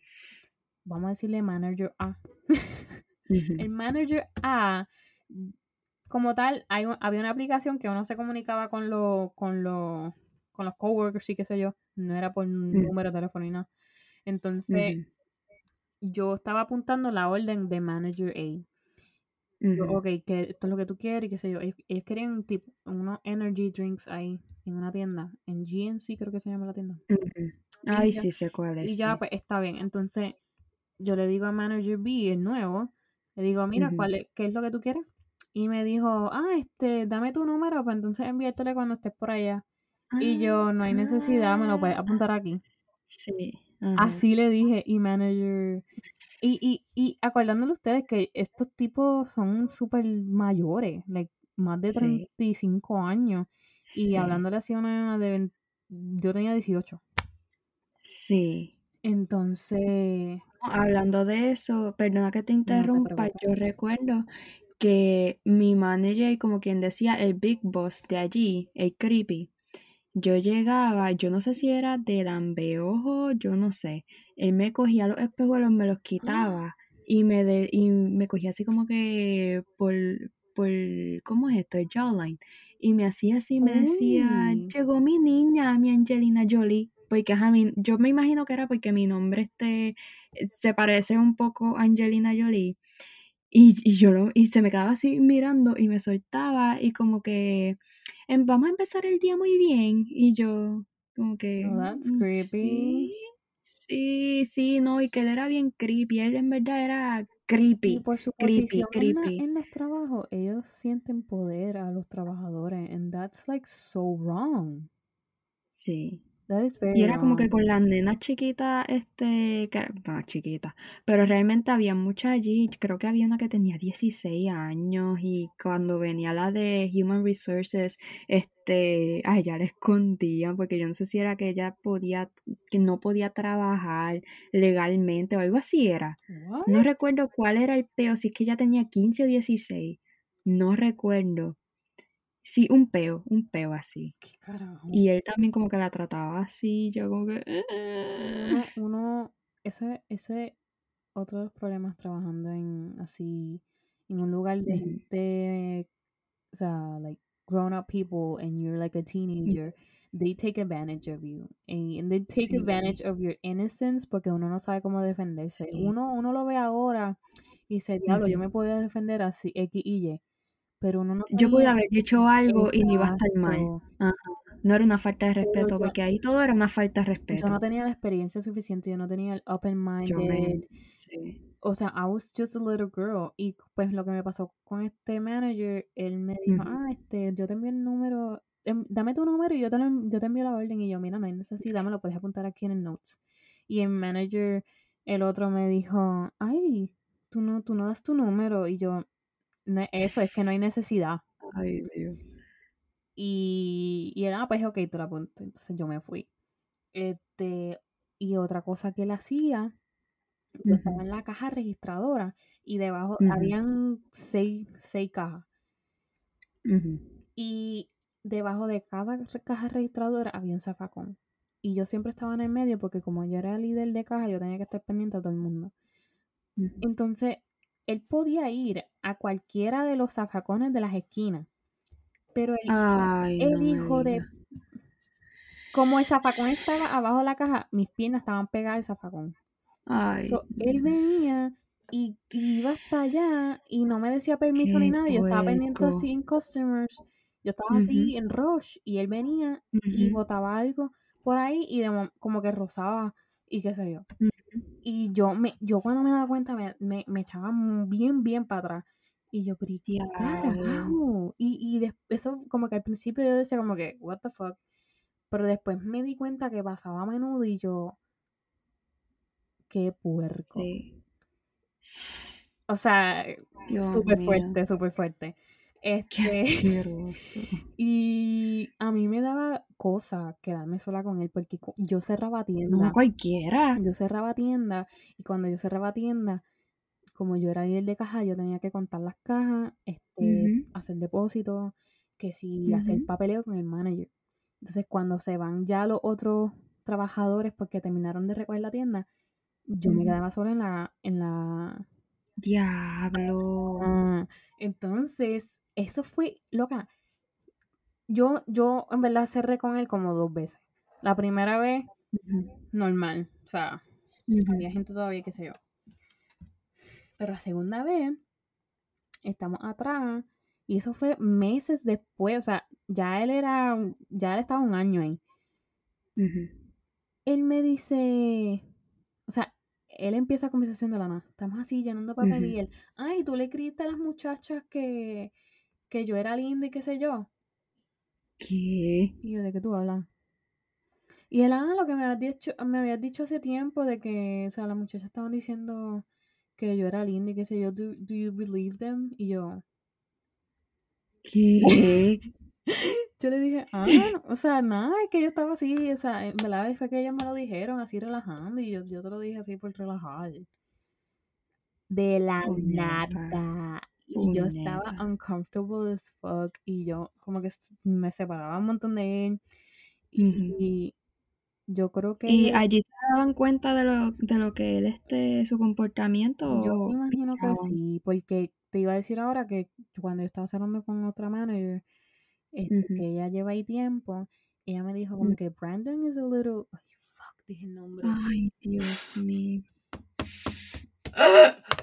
vamos a decirle manager A. El manager A, como tal, hay había una aplicación que uno se comunicaba con los con los con los coworkers y qué sé yo, no era por Mm. número de teléfono ni nada. Entonces, yo estaba apuntando la orden de manager A. Yo, ok, que esto es lo que tú quieres y qué sé yo. Ellos, ellos querían tipo unos energy drinks ahí en una tienda, en GNC creo que se llama la tienda. Ay, sí sé cuál es. Y ya, pues está bien. Entonces, yo le digo a Manager B, el nuevo, le digo, mira. ¿cuál es, ¿qué es lo que tú quieres? Y me dijo, ah, este, dame tu número, pues entonces envíatele cuando estés por allá. Y yo, no hay necesidad, me lo puedes Ah, apuntar aquí. Sí. ajá. Así le dije, y Manager... Y, y, y acordándole ustedes que estos tipos son súper mayores, like, más de Sí. 35 años. Y Sí. hablándole así a una de... 20 yo tenía 18. Sí. Entonces... Hablando de eso, perdona que te interrumpa, yo recuerdo que mi manager, como quien decía, el big boss de allí, el creepy, yo llegaba, yo no sé si era del ambeojo, yo no sé, él me cogía los espejuelos, me los quitaba y me, de, y me cogía así como que por, por, ¿cómo es esto? El jawline. Y me hacía así, me decía, llegó mi niña, mi Angelina Jolie. Porque ajá, mi- yo me imagino que era porque mi nombre este se parece un poco a Angelina Jolie. Y, y yo lo, y se me quedaba así mirando y me soltaba y como que "Em, vamos a empezar el día muy bien. Y yo, como que Oh, that's "Mm, creepy. Sí, sí, sí, no, y que él era bien creepy. Él en verdad era Y creepy, por su creepy, posición en, creepy. en los trabajos, ellos sienten poder a los trabajadores. And that's like so wrong. Sí. Y era como que con las nenas chiquitas, este, que chiquitas, pero realmente había muchas allí, creo que había una que tenía 16 años y cuando venía la de Human Resources, este, a ella la escondían porque yo no sé si era que ella podía, que no podía trabajar legalmente o algo así era. What? No recuerdo cuál era el peo, si es que ella tenía 15 o 16, no recuerdo. Sí, un peo, un peo así. ¿Qué carajo? Y él también como que la trataba así, yo como que... uno, uno, ese, ese otro de los problemas trabajando en así, en un lugar de gente, o sea, like grown up people and you're like a teenager, they take advantage of you. And, they take Sí. advantage of your innocence porque uno no sabe cómo defenderse. Sí. Uno, uno lo ve ahora y dice, diablo, yo me podía defender así, X y Y. Pero uno no Yo pude haber hecho algo y no iba a estar mal. Ajá. no era una falta de respeto, yo- porque ahí todo era una falta de respeto. Yo no tenía la experiencia suficiente, yo no tenía el open mind. Sí. O sea, I was just a little girl. Y pues lo que me pasó con este manager, él me dijo, ah, este, yo te envío el número, em, dame tu número y yo te, lo yo te envío la orden. Y yo, mira, no hay necesidad, me lo puedes apuntar aquí en el notes. Y el manager, el otro me dijo, ay, tú no, tú no das tu número. Y yo, "No, eso es que no hay necesidad. Ay, Dios. Y, y él, ah, pues ok, te lo apunto. Entonces yo me fui. Este, y otra cosa que él hacía, yo estaba en la caja registradora y debajo Ujú. habían seis, seis cajas. Y debajo de cada caja registradora había un zafacón. Y yo siempre estaba en el medio porque como yo era líder de caja, yo tenía que estar pendiente a todo el mundo. Entonces, él podía ir a cualquiera de los zafacones de las esquinas. Pero el, Ay, el no me hijo de... Como el zafacón estaba abajo de la caja, mis piernas estaban pegadas al zafacón. Ay, So, él venía y, y iba hasta allá y no me decía permiso ni nada. Yo estaba pendiente así en customers. Yo estaba así en rush y él venía y botaba algo por ahí y de como que rozaba y qué sé yo. Y yo me yo cuando me daba cuenta me, me, me echaba bien, bien para atrás. Y yo, pero ¿y qué carajo? Y, y eso como que al principio yo decía como que, what the fuck. Pero después me di cuenta que pasaba a menudo y yo, qué puerco. Sí. O sea, súper fuerte, súper fuerte. Qué Este, asqueroso. y a mí me daba cosa quedarme sola con él porque yo cerraba No tienda. cualquiera. Yo cerraba tienda y cuando yo cerraba tienda, como yo era líder de caja, yo tenía que contar las cajas, este, hacer depósitos, que si hacer Ujú. papeleo con el manager. Entonces, cuando se van ya los otros trabajadores porque terminaron de recoger la tienda, yo me quedaba sola en la, en la, Diablo. Ah, entonces, eso fue, loca. Yo, yo en verdad cerré con él como dos veces. La primera vez, normal. O sea, Ujú. había gente todavía, qué sé yo. Pero la segunda vez, estamos atrás. Y eso fue meses después. O sea, ya él era, ya él estaba un año ahí. Él me dice, o sea, él empieza la conversación de la nada. Estamos así llenando papel y Ujú. él, ay, tú le escribiste a las muchachas que, que yo era lindo y qué sé yo. ¿Qué? Y yo, ¿de qué tú hablas? Y él, ah, lo que me habías dicho, me habías dicho hace tiempo de que, o sea, las muchachas estaban diciendo que yo era linda y qué sé yo, do, do you believe them? Y yo, ¿Qué? yo le dije, ah, no, o sea, nada, es que yo estaba así, o sea, en verdad fue que ellas me lo dijeron así relajando y yo, yo te lo dije así por relajar. De la Puñeta. nada. Y yo estaba uncomfortable as fuck y yo como que me separaba un montón de él y yo creo que... ¿Y allí se daban cuenta de lo, de lo que él, este, su comportamiento? Yo me imagino que sí, porque te iba a decir ahora que cuando yo estaba cerrando con otra manager, este, que ella lleva ahí tiempo, ella me dijo como que Brandon is a little... Ay, fuck, dije el nombre. Ay, Dios mío.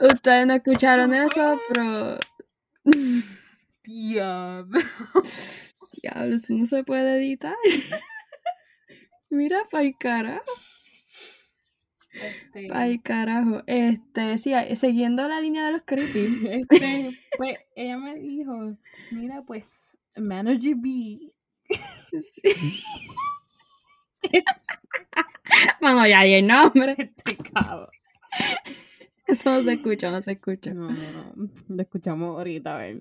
Ustedes no escucharon eso, pero... Diablo. Diablo, eso no se puede editar. Mira, pa'l carajo. Este, Pa'l carajo. Este, sí, siguiendo la línea de los creepy. este, pues ella me dijo, mira, pues, Manager B. Sí. Vamos, ya di el nombre. Este cabrón. Eso no se escucha, no se escucha. No, no, no. Lo escuchamos ahorita, a ver.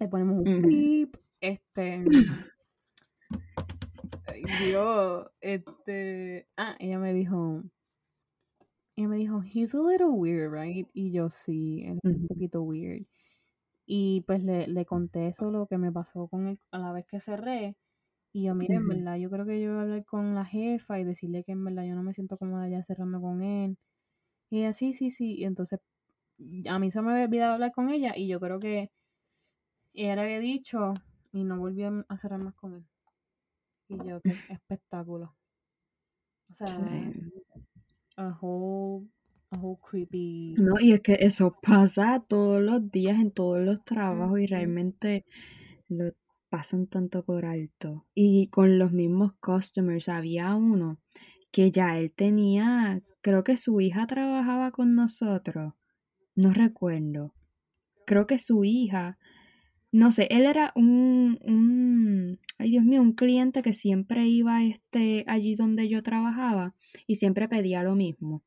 Le ponemos un beep. Este. Dios. Este. Ah, ella me dijo. Ella me dijo, he's a little weird, right? Y yo sí, él es un poquito weird. Y pues le, le conté eso, lo que me pasó con él a la vez que cerré. Y yo, mire, en Ujú. verdad, yo creo que yo voy a hablar con la jefa y decirle que en verdad yo no me siento cómoda ya cerrando con él. Y ella, sí, sí, sí. Y entonces a mí se me había olvidado hablar con ella y yo creo que ella le había dicho y no volvió a cerrar más con él. Y yo, qué espectáculo. O sea, Sí. a whole a whole creepy. No, y es que eso pasa todos los días en todos los trabajos y realmente lo pasan tanto por alto. Y con los mismos customers, había uno que ya él tenía, creo que su hija trabajaba con nosotros, no recuerdo. Creo que su hija, no sé, él era un, un ay Dios mío, un cliente que siempre iba este, allí donde yo trabajaba y siempre pedía lo mismo.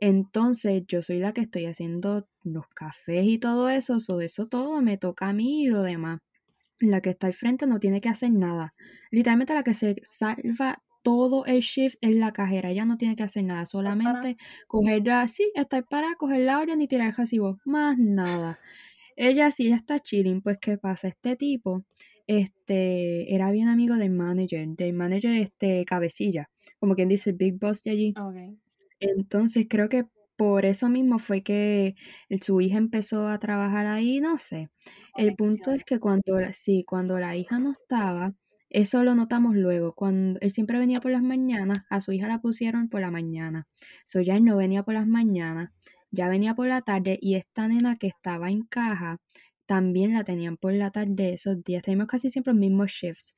Entonces yo soy la que estoy haciendo los cafés y todo eso, so eso todo me toca a mí y lo demás. La que está al frente no tiene que hacer nada. Literalmente la que se salva todo el shift es la cajera. Ella no tiene que hacer nada, solamente coger la, sí, estar para coger la orden y tirar el recibo. Más nada. Ella sí, ella está chilling. Pues, ¿qué pasa? Este tipo, este, era bien amigo del manager, del manager, este, cabecilla. Como quien dice, el big boss de allí. Entonces, creo que por eso mismo fue que su hija empezó a trabajar ahí, no sé. El punto es que cuando, sí, cuando la hija no estaba, eso lo notamos luego. Cuando él siempre venía por las mañanas, a su hija la pusieron por la mañana. So ya él no venía por las mañanas, ya venía por la tarde y esta nena que estaba en caja también la tenían por la tarde esos días. Teníamos casi siempre los mismos shifts.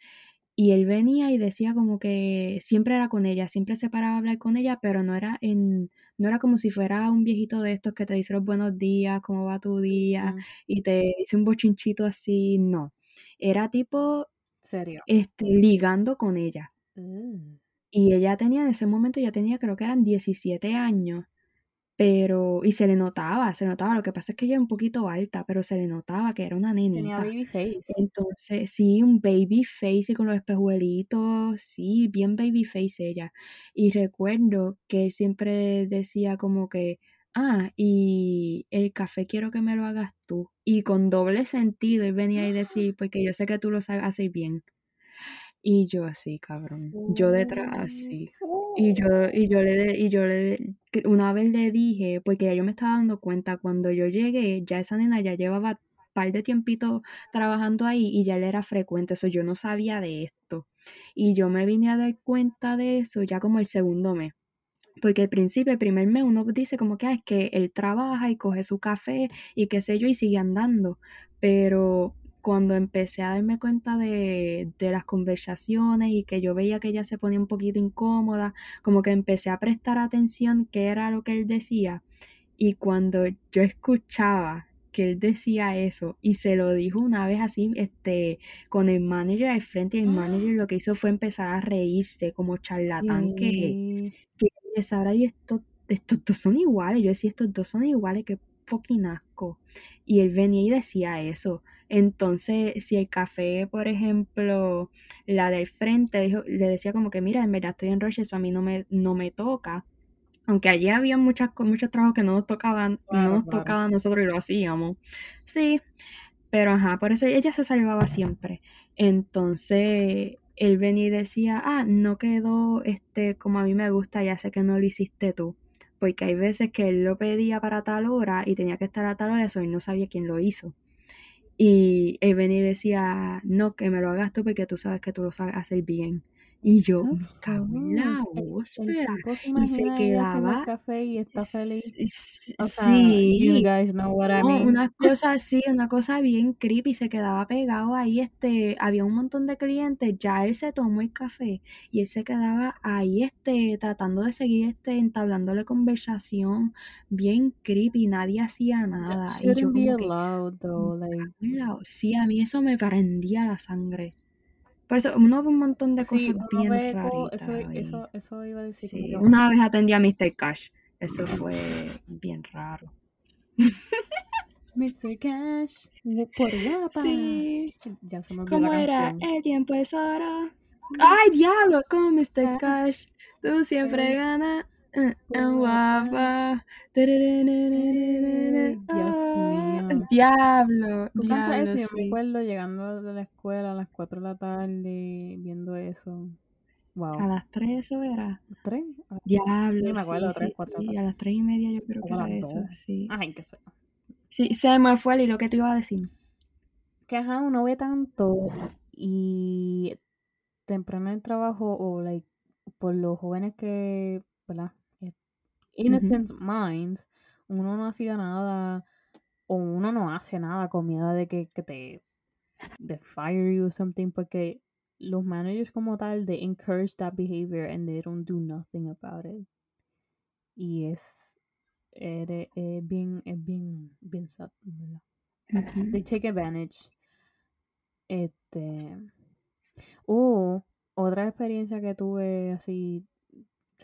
Y él venía y decía como que siempre era con ella, siempre se paraba a hablar con ella, pero no era en, no era como si fuera un viejito de estos que te dice los buenos días, cómo va tu día, y te dice un bochinchito así, no. Era tipo ¿Serio? Este, ligando con ella. Mm. Y ella tenía en ese momento, ya tenía creo que eran 17 años. Pero, y se le notaba, se notaba, lo que pasa es que ella era un poquito alta, pero se le notaba que era una nenita. Tenía baby face. Entonces, sí, un baby face y con los espejuelitos, sí, bien baby face ella. Y recuerdo que él siempre decía como que, ah, y el café quiero que me lo hagas tú. Y con doble sentido, él venía y decir, porque yo sé que tú lo sabes hacer bien. Y yo así, cabrón. Yo detrás así. Y yo, y yo le, y yo le, una vez le dije, porque ya yo me estaba dando cuenta, cuando yo llegué, ya esa nena ya llevaba un par de tiempito trabajando ahí y ya le era frecuente, eso yo no sabía de esto. Y yo me vine a dar cuenta de eso ya como el segundo mes. Porque al principio, el primer mes, uno dice como que es que él trabaja y coge su café y qué sé yo y sigue andando. Pero cuando empecé a darme cuenta de, las conversaciones y que yo veía que ella se ponía un poquito incómoda, como que empecé a prestar atención qué era lo que él decía. Y cuando yo escuchaba que él decía eso y se lo dijo una vez así, este, con el manager al frente y el manager lo que hizo fue empezar a reírse como charlatán que, que sabrá y estos, estos dos son iguales. Yo decía, estos dos son iguales, que fucking asco. Y él venía y decía eso. Entonces, si el café, por ejemplo, la del frente dijo, le decía como que, mira, en verdad estoy en Roche, eso a mí no me, no me toca. Aunque allí había muchas, muchos trabajos que no nos tocaban, no nos tocaban nosotros y lo hacíamos. Sí, pero ajá, por eso ella se salvaba siempre. Entonces, él venía y decía, ah, no quedó este como a mí me gusta, ya sé que no lo hiciste tú. Porque hay veces que él lo pedía para tal hora y tenía que estar a tal hora, eso no sabía quién lo hizo. Y él venía y decía, no, que me lo hagas tú porque tú sabes que tú lo sabes hacer bien. Y yo, me cago en la Y se quedaba. Café y está feliz. sí. You guys know what I mean. Una cosa así, una cosa bien creepy. Se quedaba pegado ahí. Este, había un montón de clientes. Ya él se tomó el café y él se quedaba ahí, este, tratando de seguir, este, entablándole conversación. Bien creepy. Nadie hacía nada. Y yo como que, Sí, a mí eso me prendía la sangre. Por eso uno ve un montón de cosas bien raritas. Eso, eso, eso, iba a decir. Sí, una vez atendí a Mr. Cash. Eso fue bien raro. Mr. Cash, por guapa. Sí. Ya se me ¿Cómo era? El tiempo es oro. ¡Ay, diablo! Como Mr. Cash, tú siempre ganas. Uh, guapa. Diablo, diablo, eso? Yo me acuerdo llegando de la escuela a las 4 de la tarde, viendo eso. Wow. A las 3 eso era. ¿A ¿3? Diablo, sí, me acuerdo, sí, 3, 4, sí, a las 3 y media yo creo que era eso, sí. Ay, qué sé Sí, se me fue el hilo que te iba a decir. Que ajá, uno ve tanto y temprano en el trabajo o like, por los jóvenes que, ¿verdad? Innocent minds, uno no hacía nada o uno no hace nada con miedo de que, que te de fire you or something porque los managers como tal they encourage that behavior and they don't do nothing about it y es es, es bien es bien bien sad ¿verdad? Ujú. they take advantage este o otra experiencia que tuve así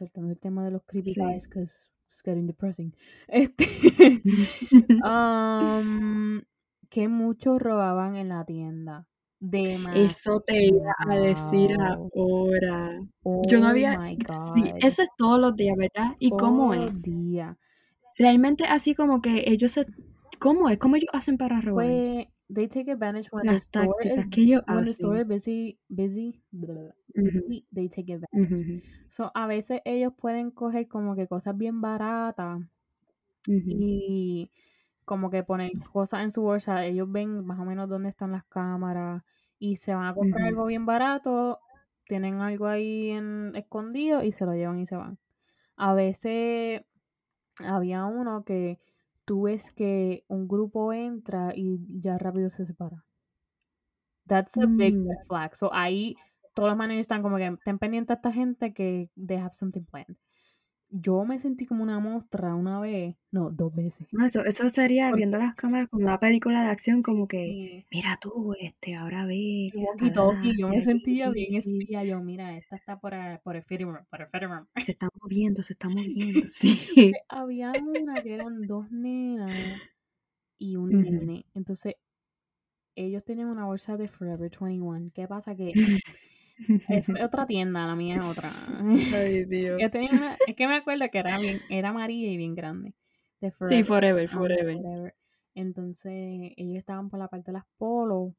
soltando el tema de los creepy Sí. guys because it's getting depressing este um, que muchos robaban en la tienda demasiado Eso te iba a decir ahora. Yo no oh había. Sí, eso es todos los días, ¿verdad? ¿Y cómo es? día Realmente así como que ellos se. ¿Cómo es? ¿Cómo ellos hacen para robar? pues they take advantage when the Las store tácticas is que ellos when the store is busy busy blah, blah, they take advantage. So a veces ellos pueden coger como que cosas bien baratas y como que poner cosas en su bolsa, ellos ven más o menos dónde están las cámaras y se van a comprar algo bien barato, tienen algo ahí en, escondido y se lo llevan y se van. A veces había uno que tú ves que un grupo entra y ya rápido se separa. That's a big Mm. flag. So ahí todos los managers están como que estén pendientes a esta gente que they have something planned. Yo me sentí como una mostra una vez, no, dos veces. No, eso, eso sería Porque- viendo las cámaras como una película de acción, como que, mira tú, este, ahora ve. Walkie talkie, yo me sentía bien espía. Yo, mira, esta está por, por el por el. Se está moviendo, se está moviendo, sí. Había una que eran dos nenas y un Ujú. nene. Entonces, ellos tenían una bolsa de Forever 21. ¿Qué pasa? Que es otra tienda, la mía es otra. Ay, Dios. Yo tenía una, es que me acuerdo que era bien, era amarilla y bien grande. De Sí, forever, forever. Forever. Entonces, ellos estaban por la parte de las polos.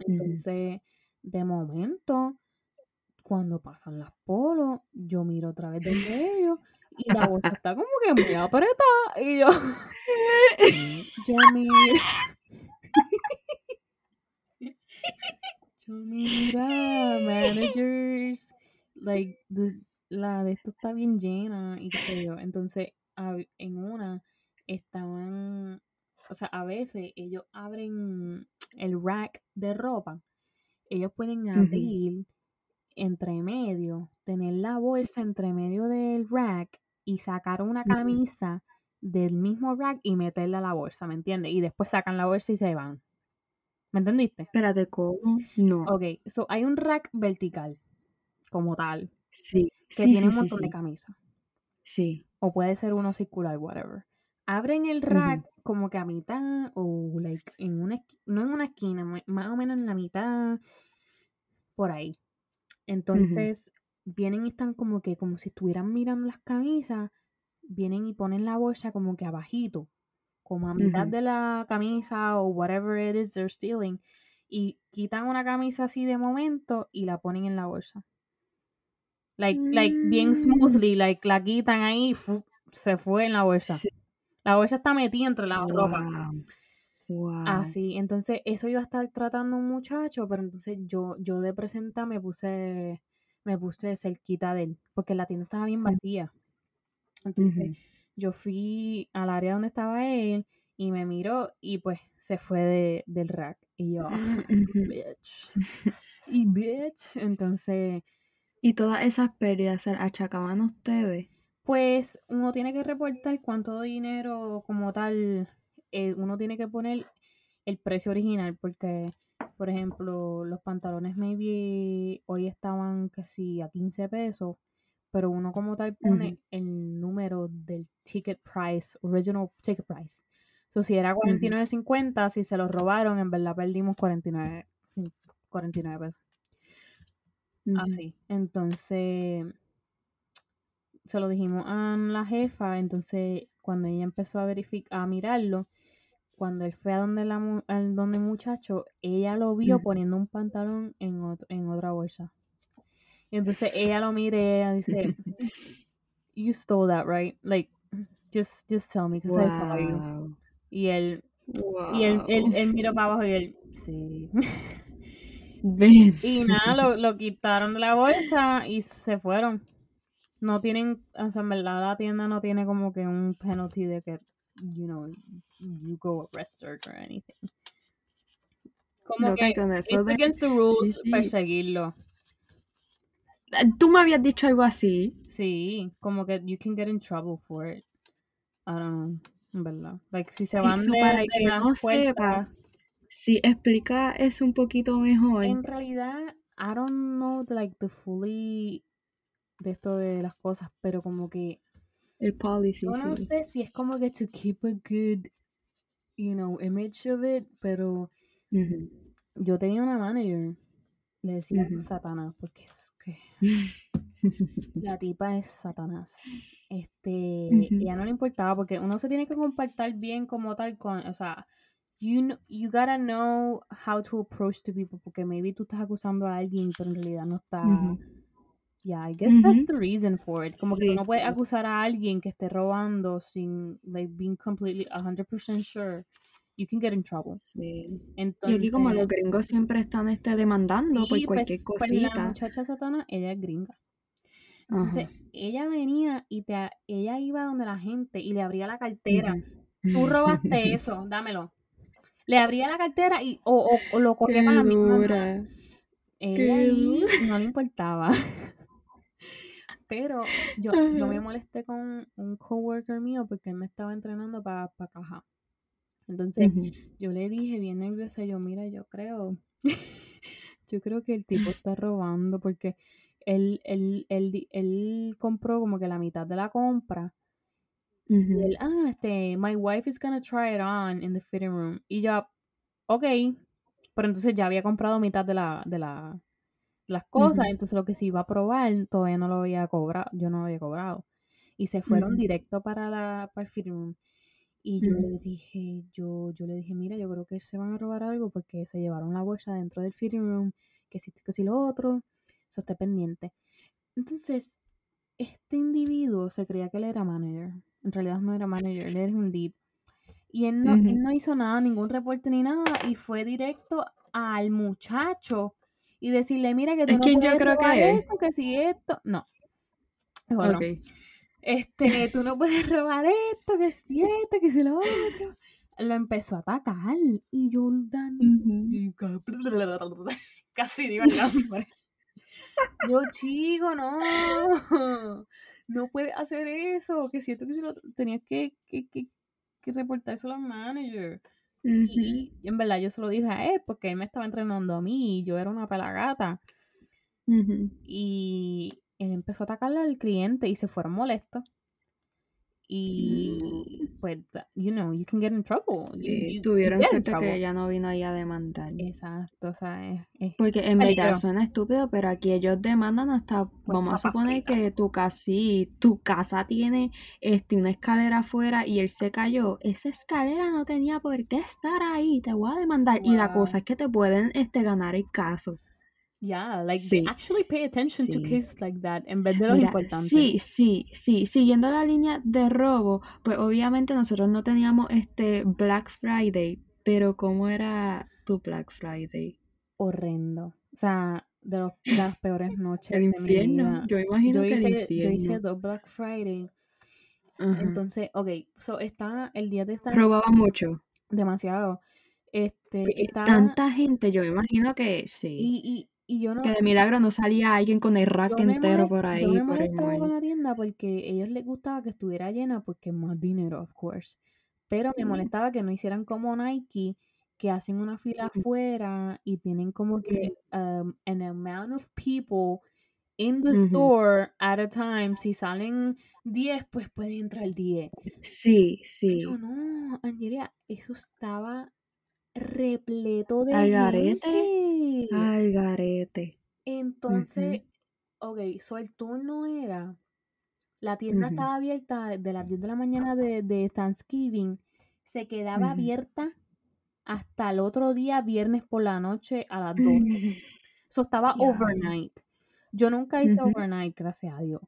Entonces, de momento, cuando pasan las polos, yo miro otra vez de ellos y la bolsa está como que muy apretada. Y yo, yo miro. Mira, managers, like, the- la de esto está bien llena y qué sé yo. Entonces, en una estaban, o sea, a veces ellos abren el rack de ropa, ellos pueden abrir entre medio, tener la bolsa entre medio del rack y sacar una camisa del mismo rack y meterla a la bolsa, ¿me entiendes? Y después sacan la bolsa y se van. ¿Me entendiste? Espérate, ¿cómo? No. Ok, so hay un rack vertical, como tal, Sí, que sí, tiene sí, un sí, montón de camisas. Sí. O puede ser uno circular, whatever. Abren el rack como que a mitad, o like en una no en una esquina, más o menos en la mitad, por ahí. Entonces, vienen y están como que, como si estuvieran mirando las camisas, vienen y ponen la bolsa como que abajito, como a mitad de la camisa o whatever it is they're stealing, y quitan una camisa así de momento y la ponen en la bolsa. Like, like bien Mm. smoothly, like la quitan ahí, fu- se fue en la bolsa. Sí. La bolsa está metida entre la ropa. Wow. Wow. Así, entonces eso iba a estar tratando un muchacho, pero entonces yo, yo de presenta me puse, me puse cerquita de él, porque la tienda estaba bien vacía. Entonces. Yo fui al área donde estaba él y me miró y pues se fue de, del rack. Y yo, Ujú. bitch. Y bitch. Entonces, Y todas esas pérdidas se achacaban a ustedes. pues uno tiene que reportar cuánto dinero como tal, eh, uno tiene que poner el precio original, porque, por ejemplo, los pantalones maybe hoy estaban sí a 15 pesos, pero uno como tal pone el número del ticket price, original ticket price. So, si era Ujú. 49.50, si se lo robaron, en verdad perdimos 49, 49 pesos. Ujú. Así. Entonces, se lo dijimos a la jefa. Entonces, cuando ella empezó a verificar, a mirarlo, cuando él fue a donde, la, mu- al donde el muchacho, ella lo vio poniendo un pantalón en, otro, en otra bolsa. Y entonces ella lo mira y ella dice, You stole that, right? Like, just, just tell me, because I saw you. Y él, y él, él, él miró para abajo y él, sí. Y nada, lo, lo quitaron de la bolsa y se fueron. no tienen, o sea, en verdad la tienda no tiene como que un penalty de que, you know, you go arrested or anything. Como Loca, que con it's eso de- against the rules sí. perseguirlo. Tú me habías dicho algo así. Sí, como que you can get in trouble for it. I don't know, en verdad. Like, si se Sí, van so de, para de que no sepa, Sí, explica eso un poquito mejor. En realidad, I don't know, like, the fully de esto de las cosas, pero como que El policy, yo no sí. sé si es como que to keep a good, you know, image of it, pero Ujú. yo tenía una manager, le decía Ujú. Satanás, porque es la tipa es Satanás. Este, Ujú. ella no le importaba porque uno se tiene que comportar bien como tal con, o sea, you kn- you gotta know how to approach to people porque maybe tú estás acusando a alguien pero en realidad no está Ujú. Yeah, I guess that's the reason for it. Como que tú no puedes acusar a alguien que esté robando sin like being completely 100% sure. You can get in trouble. Sí. Y aquí como los gringos siempre están este, demandando por sí, cualquier pues, pues la cosita. muchacha satana, ella es gringa. Ajá. Entonces, ella venía y te, ella iba donde la gente y le abría la cartera. Ujú. Tú robaste eso, dámelo. Le abría la cartera y o, o, o lo corría con la misma dura. Ella ahí no le importaba. Pero yo, yo me molesté con un coworker mío porque él me estaba entrenando para caja. Entonces yo le dije bien nerviosa, yo mira, yo creo, yo creo que el tipo está robando porque él, él, él, él compró como que la mitad de la compra y Ujú. él, ah, este, my wife is gonna try it on in the fitting room. Y yo, ok, pero entonces ya había comprado mitad de la, de la, las cosas, entonces lo que se iba a probar todavía no lo había cobrado, yo no lo había cobrado. Y se fueron directo para la, para el fitting room. Y yo Ujú. le dije, yo, yo le dije, mira, yo creo que se van a robar algo porque se llevaron la bolsa dentro del fitting room, que si que si lo otro, eso esté pendiente. Entonces, este individuo se creía que él era manager. En realidad no era manager, él era un lead. Y él no, él no hizo nada, ningún reporte ni nada, y fue directo al muchacho y decirle, mira que tú ¿Es no quien yo puedes creo que es? esto, que si esto. No, es otro. Este, tú no puedes robar esto, que si esto, que si lo otro. Lo empezó a atacar y yo Dan, Ujú. casi digo el nombre. Yo, chico, no. No puedes hacer eso. Que si esto, que si lo otro. Tenías que, que, que, que reportárselo al manager. Ujú. Y, y en verdad yo se lo dije a él porque él me estaba entrenando a mí y yo era una pelagata. Y él empezó a atacarle al cliente y se fueron molestos. Y pues, you know, you can get in trouble. Sí, you- tuvieron you suerte que ella no vino ahí a demandar. Exacto, o sea, es, es Porque en verdad suena estúpido, pero aquí ellos demandan hasta, vamos a suponer que tu casa, sí, tu casa tiene este, una escalera afuera y él se cayó. Esa escalera no tenía por qué estar ahí, te voy a demandar. Y la cosa es que te pueden este, ganar el caso. Yeah, like Sí. they actually pay attention to Sí. cases like that en vez de los Mira, importantes. sí, sí, sí, siguiendo la línea de robo, pues obviamente nosotros no teníamos este Black Friday, pero ¿cómo era tu Black Friday? Horrendo. O sea, de, los- de las peores noches El infierno, yo imagino Yo que el hice, yo infierno. hice dos Black Friday. Entonces, ok, so está el día de esta Robaba mucho. demasiado. Este, tanta gente, yo imagino que sí. y, y, y yo no Que de milagro no salía alguien con el rack yo me, entero molest- por yo ahí, me por el molestaba con la tienda porque a ellos les gustaba que estuviera llena porque más dinero, of course. Pero me molestaba que no hicieran como Nike, que hacen una fila afuera y tienen como que um, an amount of people in the store at a time. Si salen 10, pues puede entrar 10. Sí, sí. Pero no, Angelia, eso estaba repleto de Al garete. gente. Al garete. Entonces, ok, so el turno era, la tienda estaba abierta de las 10 de la mañana de, de Thanksgiving, se quedaba abierta hasta el otro día, viernes por la noche a las 12. So estaba overnight. Yo nunca hice overnight, gracias a Dios.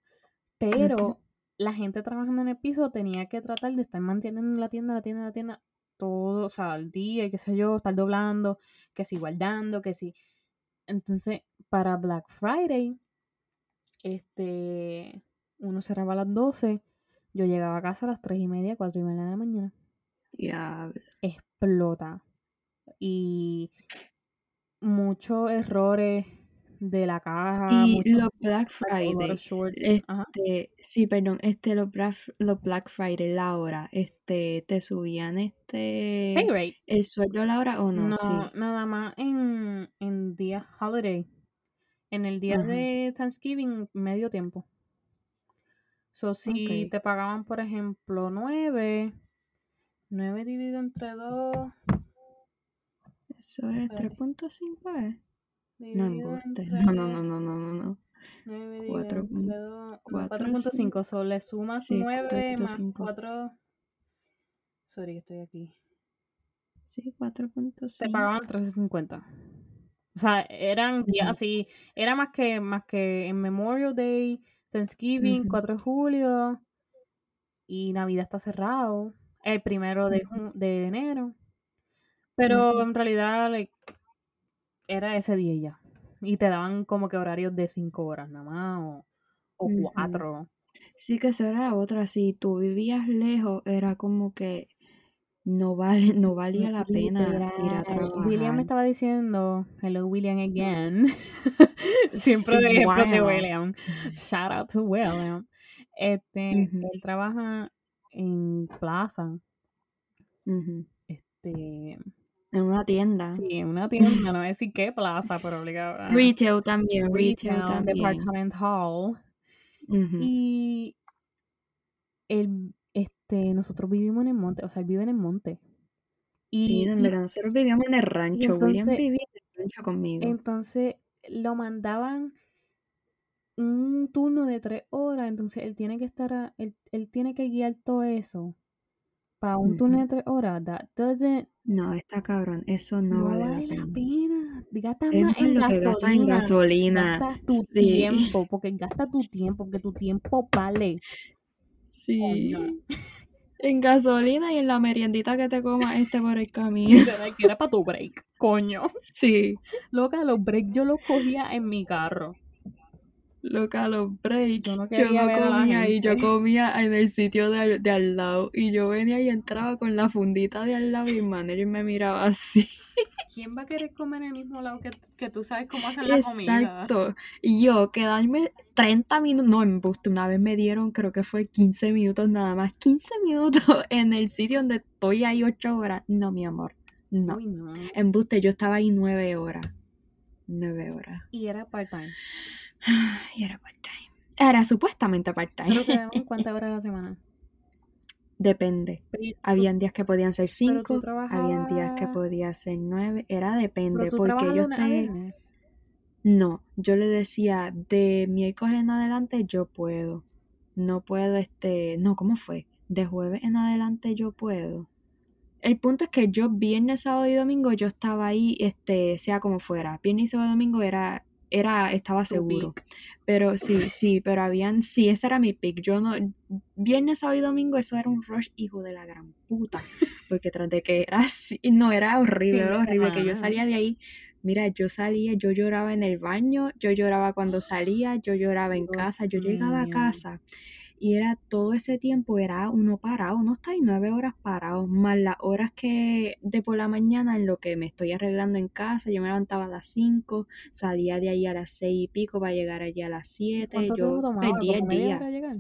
Pero la gente trabajando en el piso tenía que tratar de estar manteniendo la tienda, la tienda, la tienda, todo, o sea, al día, y qué sé yo, estar doblando, que si guardando, que si. Entonces, para Black Friday, este, uno cerraba a las 12, yo llegaba a casa a las 3 y media, 4 y media de la mañana. Diablo. Explota. Y muchos errores de la caja. Y los Black Friday. Este, sí, perdón, este, los Black, los Black Friday, la hora, este, te subían este, Pay rate. el sueldo la hora o no, No, sí. nada más en, en días holiday. En el día Ajá. de Thanksgiving, medio tiempo. So, si Ok. te pagaban, por ejemplo, 9, 9 dividido entre 2, Eso es Espérate. 3.5, ¿eh? No entre No, no, no, no, no, no, no. 9 dividido Cuatro, entre 2, cuatro, 4.5. So, le sumas Sí, 9 más 4.5. 4. Sorry, estoy aquí. Sí, Te 4.5. pagaban 13.50. O sea, eran días Ujú. así. Era más que, más que en Memorial Day, Thanksgiving, Ujú. 4 de julio. Y Navidad está cerrado. El primero de, de enero. Pero Ujú. en realidad, like, era ese día y ya. Y te daban como que horarios de 5 horas nada más. O, o. 4. Sí, que eso era otra. Si tú vivías lejos, era como que no vale, no valía la pena ir a Literal. William me trabajar. estaba diciendo, hello William again. Siempre Sí, de ejemplos de. William. Shout out to William. Este, él trabaja en Plaza. Este, En una tienda. sí, en una tienda, no voy a decir qué plaza, pero obligado. ah, Retail también, retail Retail, también. departamental. Ujú. Y él, este, nosotros vivimos en el monte, o sea, él vive en el monte. Sí, Y, en y- verdad, nosotros vivíamos en el rancho. William entonces, vivía en el rancho conmigo. entonces lo mandaban un turno de tres horas, entonces él tiene que estar, a- él, él tiene que guiar todo eso para un turno de tres horas. That doesn't, No, está cabrón. Eso no, no vale, vale la pena. Es más en que gastas en gasolina, gasolina. gastas tu Sí. tiempo, porque gasta tu tiempo, porque tu tiempo vale. Sí. En gasolina y en la meriendita que te comas este por el camino. Que era para tu break, coño. Sí. Loca, los breaks yo los cogía en mi carro. Loca, los breaks. Yo no Yo no comía ahí, yo comía en el sitio de, al- de al lado. Y yo venía y entraba con la fundita de al lado y el manager me miraba así. ¿Quién va a querer comer en el mismo lado que, que tú sabes cómo hacen la comida? Exacto. Y yo quedarme 30 minutos, no, embuste, una vez me dieron, creo que fue 15 minutos nada más. 15 minutos en el sitio donde estoy ahí 8 horas. No, mi amor. No. Uy, no. Embuste, yo estaba ahí 9 horas. 9 horas. Y era part-time. Y era part-time. Era supuestamente part-time. Pero cuántas horas a la semana. Depende. Pero Habían días que podían ser tú 5, habían días que trabajabas- podían ser 9. Era Pero depende, tú porque yo estoy... No, yo le decía, de miércoles en adelante yo puedo. No puedo, este, no, ¿cómo fue? De jueves en adelante yo puedo. El punto es que yo viernes, sábado y domingo yo estaba ahí, este, sea como fuera. Viernes sábado y domingo era, era, estaba seguro. Pero sí, sí, pero habían, sí, ese era mi pick. Yo no, viernes, sábado y domingo eso era un rush, hijo de la gran puta. Porque tras de que era así, no, era horrible, era horrible. Que yo salía de ahí, mira, yo salía, yo lloraba en el baño, yo lloraba cuando salía, yo lloraba en Dios casa, yo llegaba a casa y era todo ese tiempo, era uno parado, uno está ahí nueve horas parado, más las horas que de por la mañana en lo que me estoy arreglando en casa, yo me levantaba a las cinco, salía de ahí a las seis y pico para llegar allí a las siete, ¿Cuánto yo perdí el ¿Como media día,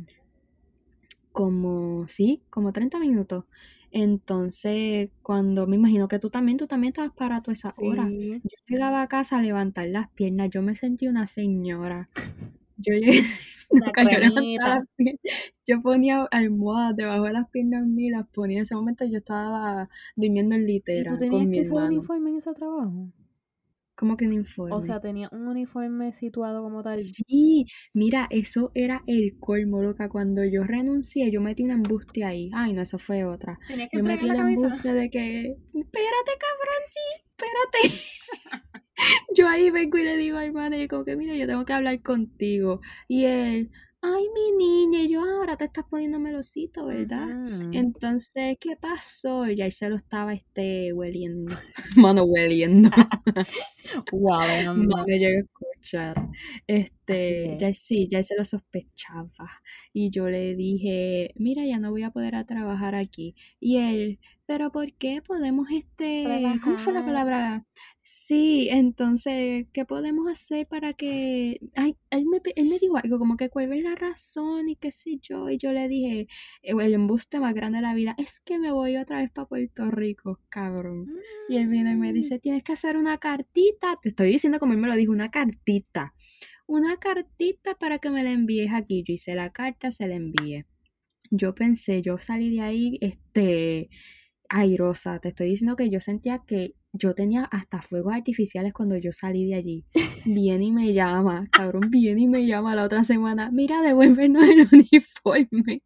como, sí, como 30 minutos. Entonces, cuando me imagino que tú también, tú también estabas parado toda esa hora. Yo llegaba a casa a levantar las piernas, yo me sentí una señora. Yo llegué, Una nunca yo levantaba yo ponía almohadas debajo de las piernas mías, las ponía en ese momento yo estaba durmiendo en ¿Y tú litera tenías con mi que hermano. uniforme en ese trabajo? Como que un O informe. sea, tenía un uniforme situado como tal. Sí, mira, eso era el colmo, loca. Cuando yo renuncié, yo metí un embuste ahí. Ay, no, eso fue otra. Yo metí el la embuste de que, espérate, cabrón, sí, espérate. Yo ahí vengo y le digo al manager como que, mira, yo tengo que hablar contigo. Y él, ay, mi niña, y yo, "Ah, ahora te estás poniendo melosito, ¿verdad? Entonces, ¿qué pasó? Y ya él se lo estaba, este, hueliendo. Mano, hueliendo. Guau, anda. No me llega a escuchar. Este, ya sí, ya se lo sospechaba. Y yo le dije, mira, ya no voy a poder a trabajar aquí. Y él, pero ¿por qué podemos, este, ¿cómo fue la palabra? Sí, entonces, ¿qué podemos hacer para que... Ay, él me, él me dijo algo, como que cuál es la razón y qué sé yo. Y yo le dije, eh, el embuste más grande de la vida, es que me voy otra vez para Puerto Rico, cabrón. Y él viene y me mm. dice, tienes que hacer una cartita. Te estoy diciendo como él me lo dijo, una cartita. Una cartita para que me la envíes aquí. Yo hice la carta, se la envié. Yo pensé, yo salí de ahí, este airosa. Te estoy diciendo que yo sentía que yo tenía hasta fuegos artificiales cuando yo salí de allí. Viene y me llama, cabrón, viene y me llama la otra semana. Mira, devuélvenos el uniforme.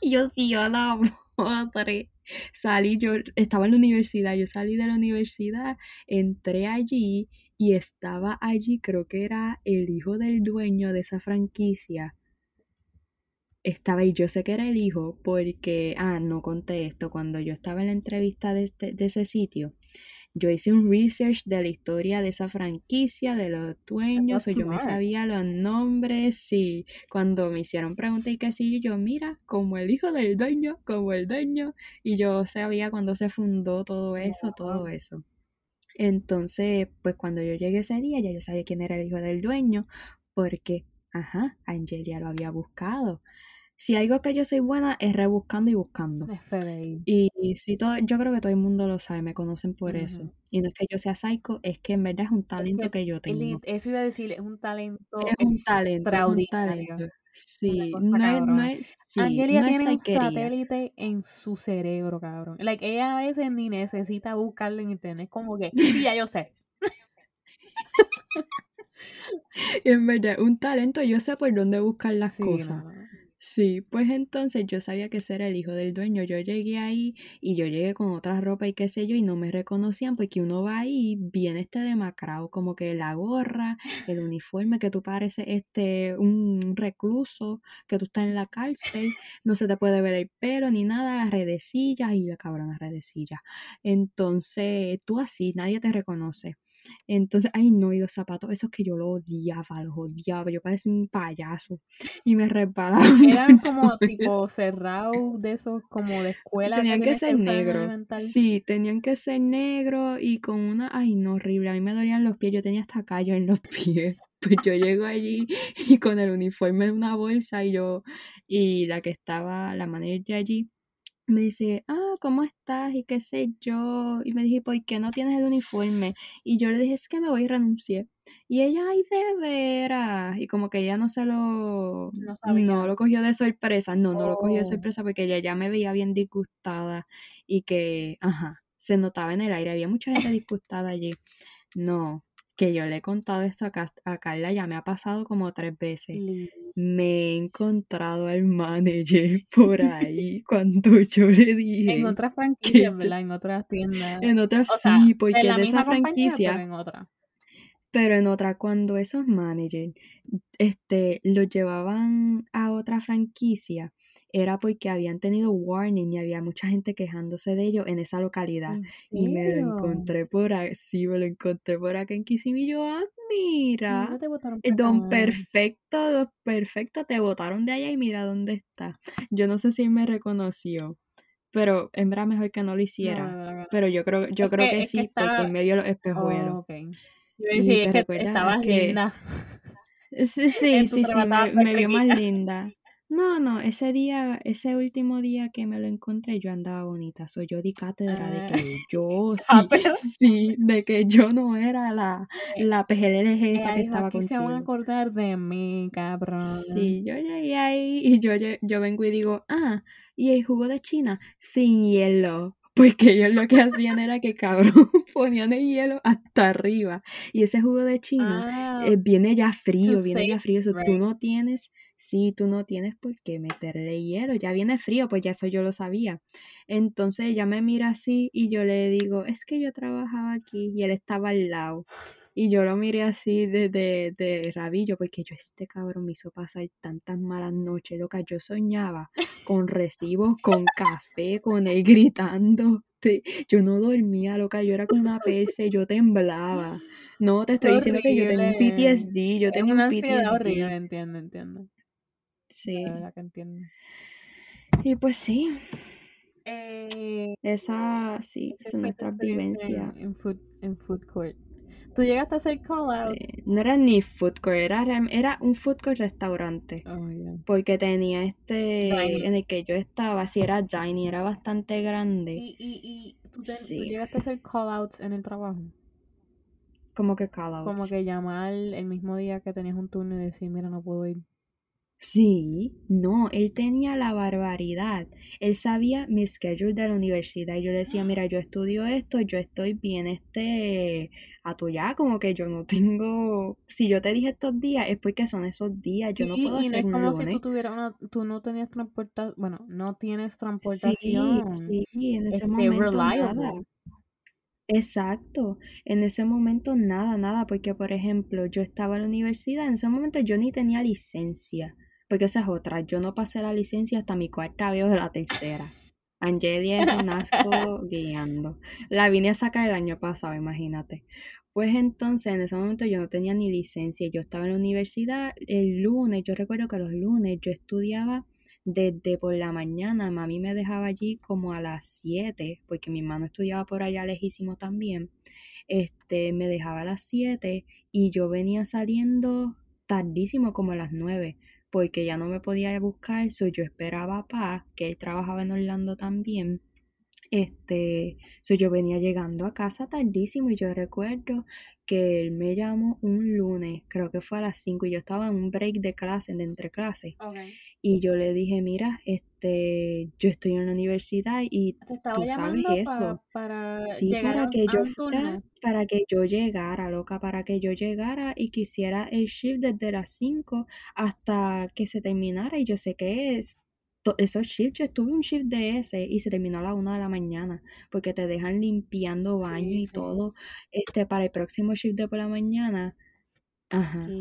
Y yo sí, yo la madre. Salí, yo estaba en la universidad, yo salí de la universidad, entré allí y estaba allí, creo que era el hijo del dueño de esa franquicia estaba ahí, yo sé que era el hijo porque, ah, no conté esto, cuando yo estaba en la entrevista de, este, de ese sitio, yo hice un research de la historia de esa franquicia, de los dueños, o yo me sabía los nombres, sí, cuando me hicieron preguntas y qué sé yo, mira, como el hijo del dueño, como el dueño, y yo sabía cuando se fundó todo eso, todo eso. Entonces, pues cuando yo llegué ese día, ya yo sabía quién era el hijo del dueño, porque, ajá, Angelia lo había buscado si algo que yo soy buena es rebuscando y buscando. Y, si todo, yo creo que todo el mundo lo sabe, me conocen por eso. Y no es que yo sea psycho, es que en verdad es un talento que, yo tengo. Eso iba a decir, es un talento. Es un talento, es un talento. Sí, no es, no es, sí, Angelia no tiene un satélite en su cerebro, cabrón. Like, ella a veces ni necesita buscarlo en internet, como que, sí, ya yo sé. en verdad, un talento, yo sé por dónde buscar las cosas. Sí, pues entonces yo sabía que ese era el hijo del dueño. Yo llegué ahí y yo llegué con otra ropa y qué sé yo y no me reconocían porque uno va ahí viene este demacrado, como que la gorra, el uniforme, que tú pareces este un recluso, que tú estás en la cárcel, no se te puede ver el pelo ni nada, las redecillas y la cabrona redecilla. Entonces tú así, nadie te reconoce. Entonces, ay no, y los zapatos, esos que yo los odiaba, los odiaba, yo parecía un payaso y me resbalaba. Eran como tipo cerrados de esos como de escuela. Tenían que, ser negros. Sí, tenían que ser negros y con una, ay no, horrible, a mí me dolían los pies, yo tenía hasta callo en los pies. Pues yo llego allí y con el uniforme de una bolsa y yo, y la que estaba, la manager allí, me dice, ah, ¿cómo estás? Y qué sé yo. Y me dije, ¿por qué no tienes el uniforme? Y yo le dije, es que me voy y renuncié. Y ella, ay, de veras. Y como que ella no se lo... No, lo cogió de sorpresa. No, no lo cogió de oh. sorpresa porque ella ya me veía bien disgustada. Y que, ajá, se notaba en el aire. Había mucha gente disgustada allí. No, que yo le he contado esto a, Carla, ya me ha pasado como tres veces. Me he encontrado al manager por ahí cuando yo le dije. En otras franquicias, ¿verdad? En otras tiendas. En otras, sí, porque de esa franquicia. Pero en otra. Pero en otra, cuando esos managers este, los llevaban a otra franquicia, era porque habían tenido warning y había mucha gente quejándose de ellos en esa localidad. Y me lo encontré por ahí, sí, me lo encontré por acá en Kissimmee. Yo, ah, mira, don perfecto, don perfecto, te votaron de allá y mira dónde está. Yo no sé si me reconoció, pero en verdad mejor que no lo hiciera. Pero yo creo, yo creo que, sí, porque en medio de los espejuelos. Oh, Yo decía, que estabas linda. Sí, sí, sí, sí, me vio más linda. No, no, ese día, ese último día que me lo encontré, yo andaba bonita. Soy yo di cátedra de que ah. yo ah, sí, sí, de que yo no era la, la PGLG esa que estaba contigo. se van a acordar de mí, cabrón. Sí, yo llegué ahí y yo, yo vengo y digo, ah, ¿y el jugo de China? Sin hielo. Porque ellos lo que hacían era que, cabrón, ponían el hielo hasta arriba. Y ese jugo de China ah, eh, viene ya frío, viene ya frío. Eso tú no tienes, sí, tú no tienes por qué meterle hielo. Ya viene frío, pues ya eso yo lo sabía. Entonces ella me mira así y yo le digo, es que yo trabajaba aquí y él estaba al lado. Y yo lo miré así de, de, rabillo, porque yo, este cabrón me hizo pasar tantas malas noches, loca. Yo soñaba con recibos, con café, con él gritando yo no dormía, loca, yo era como una perse, yo temblaba. No, te estoy diciendo que yo tengo un. PTSD, yo Es tengo un horrible, PTSD. entiendo, entiendo. Sí. La verdad que entiendo. Y pues sí, Eh, esa, sí, nuestras experiencia vivencias. En, en food, en food court. ¿Tú llegaste a hacer call out? Sí. No era ni food court, era, era un food court restaurante. Oh, yeah. Porque tenía este, Dining. en el que yo estaba, si era dining, era bastante grande. ¿Y, y, y tú, te- tú Sí. llegaste a hacer call outs en el trabajo? Como que call outs. Como que llamar el mismo día que tenías un turno y decir, mira, no puedo ir. Sí, no, él tenía la barbaridad. Él sabía mi schedule de la universidad y yo le decía, mira, yo estudio esto, yo estoy bien, este, a tu ya, como que yo no tengo, si yo te dije estos días, es porque son esos días, yo no Sí, puedo y no hacer es un como si tú tuvieras una, tú no tenías transportación, bueno, no tienes Sí, transportación sí, en ese este, momento nada. Exacto, en ese momento nada, nada, porque por ejemplo yo estaba en la universidad, en ese momento yo ni tenía licencia, porque esa es otra, yo no pasé la licencia hasta mi cuarta vez de la tercera. Angelia es un asco guiando. La vine a sacar el año pasado, imagínate. Pues entonces en ese momento yo no tenía ni licencia, yo estaba en la universidad el lunes, yo recuerdo que los lunes yo estudiaba desde por la mañana, mami me dejaba allí como a las 7, porque mi hermano estudiaba por allá lejísimo también. Este, me dejaba a las 7 y yo venía saliendo tardísimo como a las 9, porque ya no me podía buscar, so yo esperaba a Pa, que él trabajaba en Orlando también. Este, so yo venía llegando a casa tardísimo y yo recuerdo que él me llamó un lunes, creo que fue a las 5 y yo estaba en un break de clase, de entre clases. Okay. Y yo le dije, mira, este, yo estoy en la universidad y Te tú sabes eso. para Sí, para que yo fuera, para que yo llegara, loca, para que yo llegara y quisiera el shift desde las 5 hasta que se terminara. Y yo sé que es, esos shifts, yo estuve un shift de ese y se terminó a la 1 de la mañana, porque te dejan limpiando baño Sí, y sí. todo, este, para el próximo shift de por la mañana. Ajá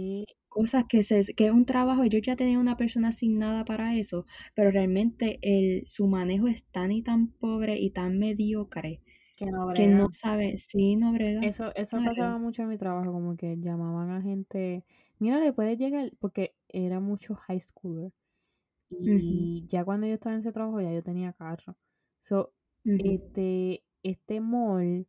cosas que se que es un trabajo, yo ya tenía una persona asignada para eso, pero realmente el, su manejo es tan y tan pobre y tan mediocre que no que no brega. sabe, sí, no brega, Eso, eso no brega. pasaba mucho en mi trabajo, como que llamaban a gente, mira, le puedes llegar, porque era mucho high schooler. Y ya cuando yo estaba en ese trabajo, ya yo tenía carro. So, este, este mall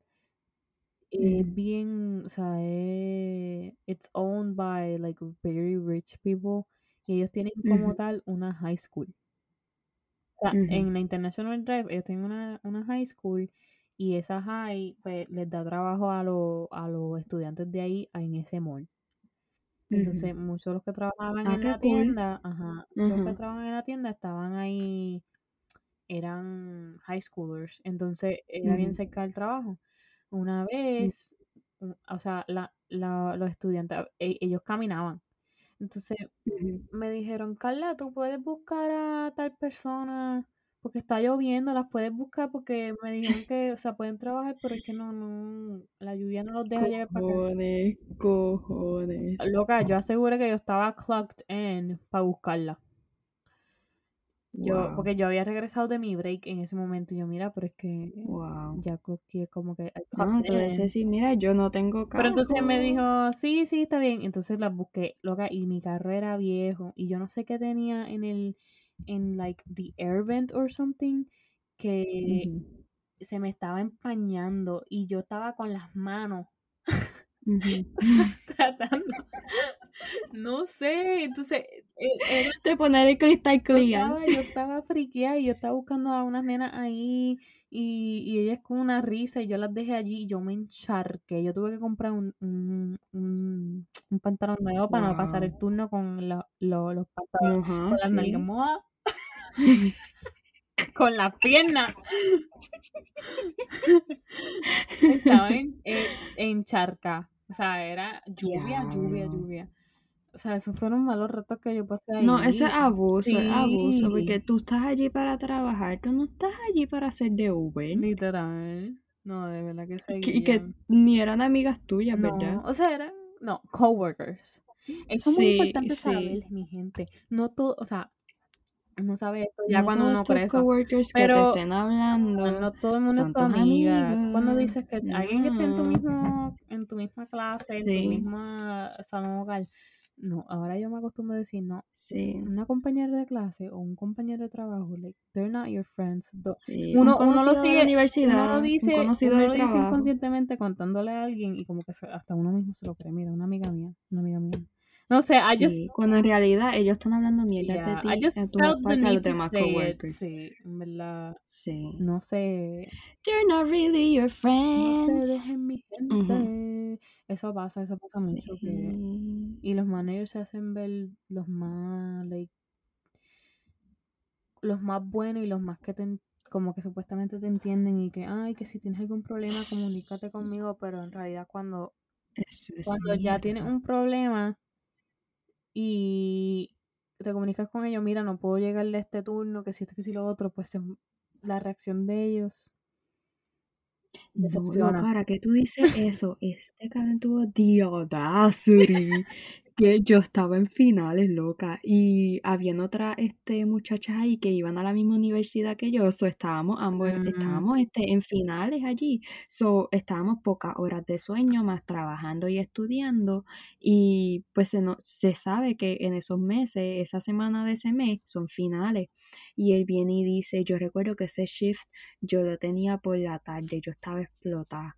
es bien, o sea, es, it's owned by like very rich people. Y ellos tienen como tal una high school. O sea, en la International Drive ellos tienen una, una high school y esa high pues, les da trabajo a, los a los estudiantes de ahí en ese mall. Entonces, muchos de los que trabajaban Ah, en la cool. tienda, ajá, muchos los que trabajaban en la tienda estaban ahí, eran high schoolers. Entonces, era bien cerca del trabajo. Una ujú, vez, un- o sea, la, la- los estudiantes, e- ellos caminaban. Entonces, me dijeron, Carla, tú puedes buscar a tal persona porque está lloviendo, las puedes buscar porque me dijeron que, o sea, pueden trabajar, pero es que no, no, la lluvia no los deja llegar para acá. Cojones, cojones. Loca, yo aseguré que yo estaba clocked in para buscarla. Yo, Wow, porque yo había regresado de mi break en ese momento y yo, mira, pero es que wow. ya cloqueé como que clocked tú dices, sí, mira, yo no tengo Pero entonces me carro. dijo, sí, sí, está bien. Entonces la busqué, loca, y mi carro era viejo. Y yo no sé qué tenía en el, en like the air vent or something, que se me estaba empañando y yo estaba con las manos tratando. No sé, entonces e- era, Te poner el cristal yo clear. estaba, yo estaba friqueada y yo estaba buscando a unas nenas ahí y, y ellas con una risa y yo las dejé allí y yo me encharqué. Yo tuve que comprar un, un, un, un pantalón nuevo para no pasar el turno con la- lo- los pantalones, con las nalgas sí. con las piernas. Estaba en, en, en charca. O sea, era lluvia, lluvia, lluvia. O sea, esos fueron malos ratos que yo pasé No, eso es ahí. abuso, es abuso, porque Sí, tú estás allí para trabajar, tú no estás allí para hacer de Uber. literal. No, de verdad que Que- Y que ni eran amigas tuyas, No, ¿verdad? o sea, eran, no, coworkers. Eso es muy Sí, importante sí. saber, mi gente. No todo, o sea, uno sabe esto ya No cuando uno crece. coworkers que te Pero estén hablando no todo el mundo es tu amiga. Cuando dices que alguien que esté en tu No. mismo, en tu misma clase, en tu Sí. misma salón hogar, no, ahora yo me acostumbro a decir, no, Sí, una compañera de clase o un compañero de trabajo, like, they're not your friends. Sí. Uno, un uno lo de sigue, la uno universidad, lo un dice, conocido uno del lo dice inconscientemente contándole a alguien y como que hasta uno mismo se lo cree, mira, una amiga mía, una amiga mía. No sé, I just, Sí, cuando en realidad ellos están hablando mierda yeah, de I ti just a tus felt the need to demás say it, coworkers. sí, en verdad, Sí. no sé, They're not really your no se friends. dejen mi Ujú. Eso pasa, eso pasa mucho, que, y los managers se hacen ver los más, like, los más buenos y los más que te, como que supuestamente te entienden y que, ay, que si tienes algún problema, comunícate conmigo, pero en realidad cuando, Eso cuando ya tienes un problema y te comunicas con ellos, mira, no puedo llegarle a este turno, que si esto, que si lo otro, pues la reacción de ellos decepciona. loca, ahora que tú dices eso, este cabrón tuvo the audacity que yo estaba en finales, loca, y habían otras este, muchachas ahí que iban a la misma universidad que yo, so estábamos ambos, Mm, estábamos este, en finales allí, so estábamos pocas horas de sueño, más trabajando y estudiando, y pues se, no, se sabe que en esos meses, esa semana de ese mes, son finales, y él viene y dice, yo recuerdo que ese shift yo lo tenía por la tarde, yo estaba explotada.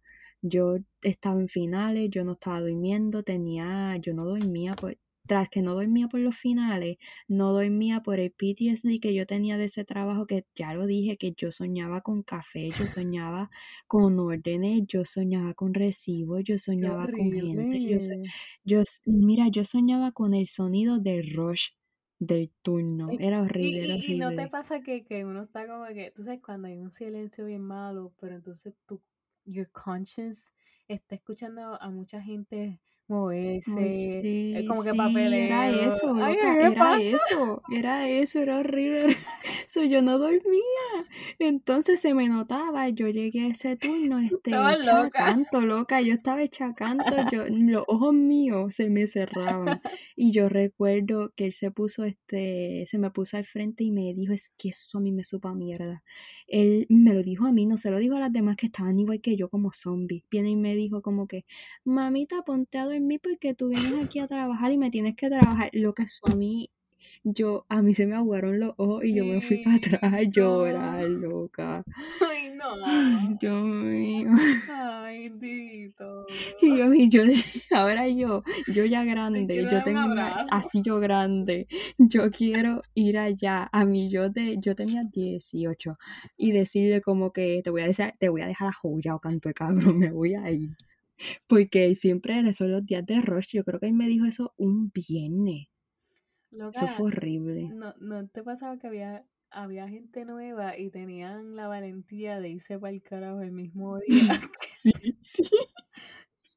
Yo estaba en finales, yo no estaba durmiendo, tenía, yo no dormía por, tras que no dormía por los finales, no dormía por el PTSD que yo tenía de ese trabajo que ya lo dije, que yo soñaba con café, yo soñaba con órdenes, yo soñaba con recibos, yo soñaba con gente, yo, so- horrible. yo, mira, yo soñaba con el sonido del rush del turno, Y, era y, horrible, era y- y no te horrible. pasa que, que uno está como que, tú sabes, cuando hay un silencio bien malo, pero entonces tu, your conscience está escuchando a mucha gente Ay, moverse, eh, sí, como que sí, era eso, Ay, loca, ¿qué era pasa? eso, era eso, era horrible. Yo no dormía. Entonces se me notaba, yo llegué a ese turno, este, hecha loca. canto, loca, yo estaba hecha canto, yo, los ojos míos se me cerraban. Y yo recuerdo que él se puso, este, se me puso al frente y me dijo, es que eso a mí me supa mierda. Él me lo dijo a mí, no se lo dijo a las demás que estaban igual que yo como zombies. Viene y me dijo como que, mamita, ponte a dormir porque tú vienes aquí a trabajar y me tienes que trabajar. Lo que eso a mí, yo, a mí se me aguaron los ojos y yo me fui para atrás a llorar, loca. Ay, no. Ay, Dios mío. Ay, Tito. Y yo, y yo, ahora yo, yo ya grande, yo un tengo una, así yo grande, yo quiero ir allá, a mí yo de, yo tenía 18, y decirle como que te voy a decir, te voy a dejar a joya o canto de cabrón, me voy a ir. Porque siempre esos los días de rush, yo creo que él me dijo eso un viernes, eso fue horrible. ¿no, no te pasaba que había, había gente nueva y tenían la valentía de irse para el carajo el mismo día? Sí, sí,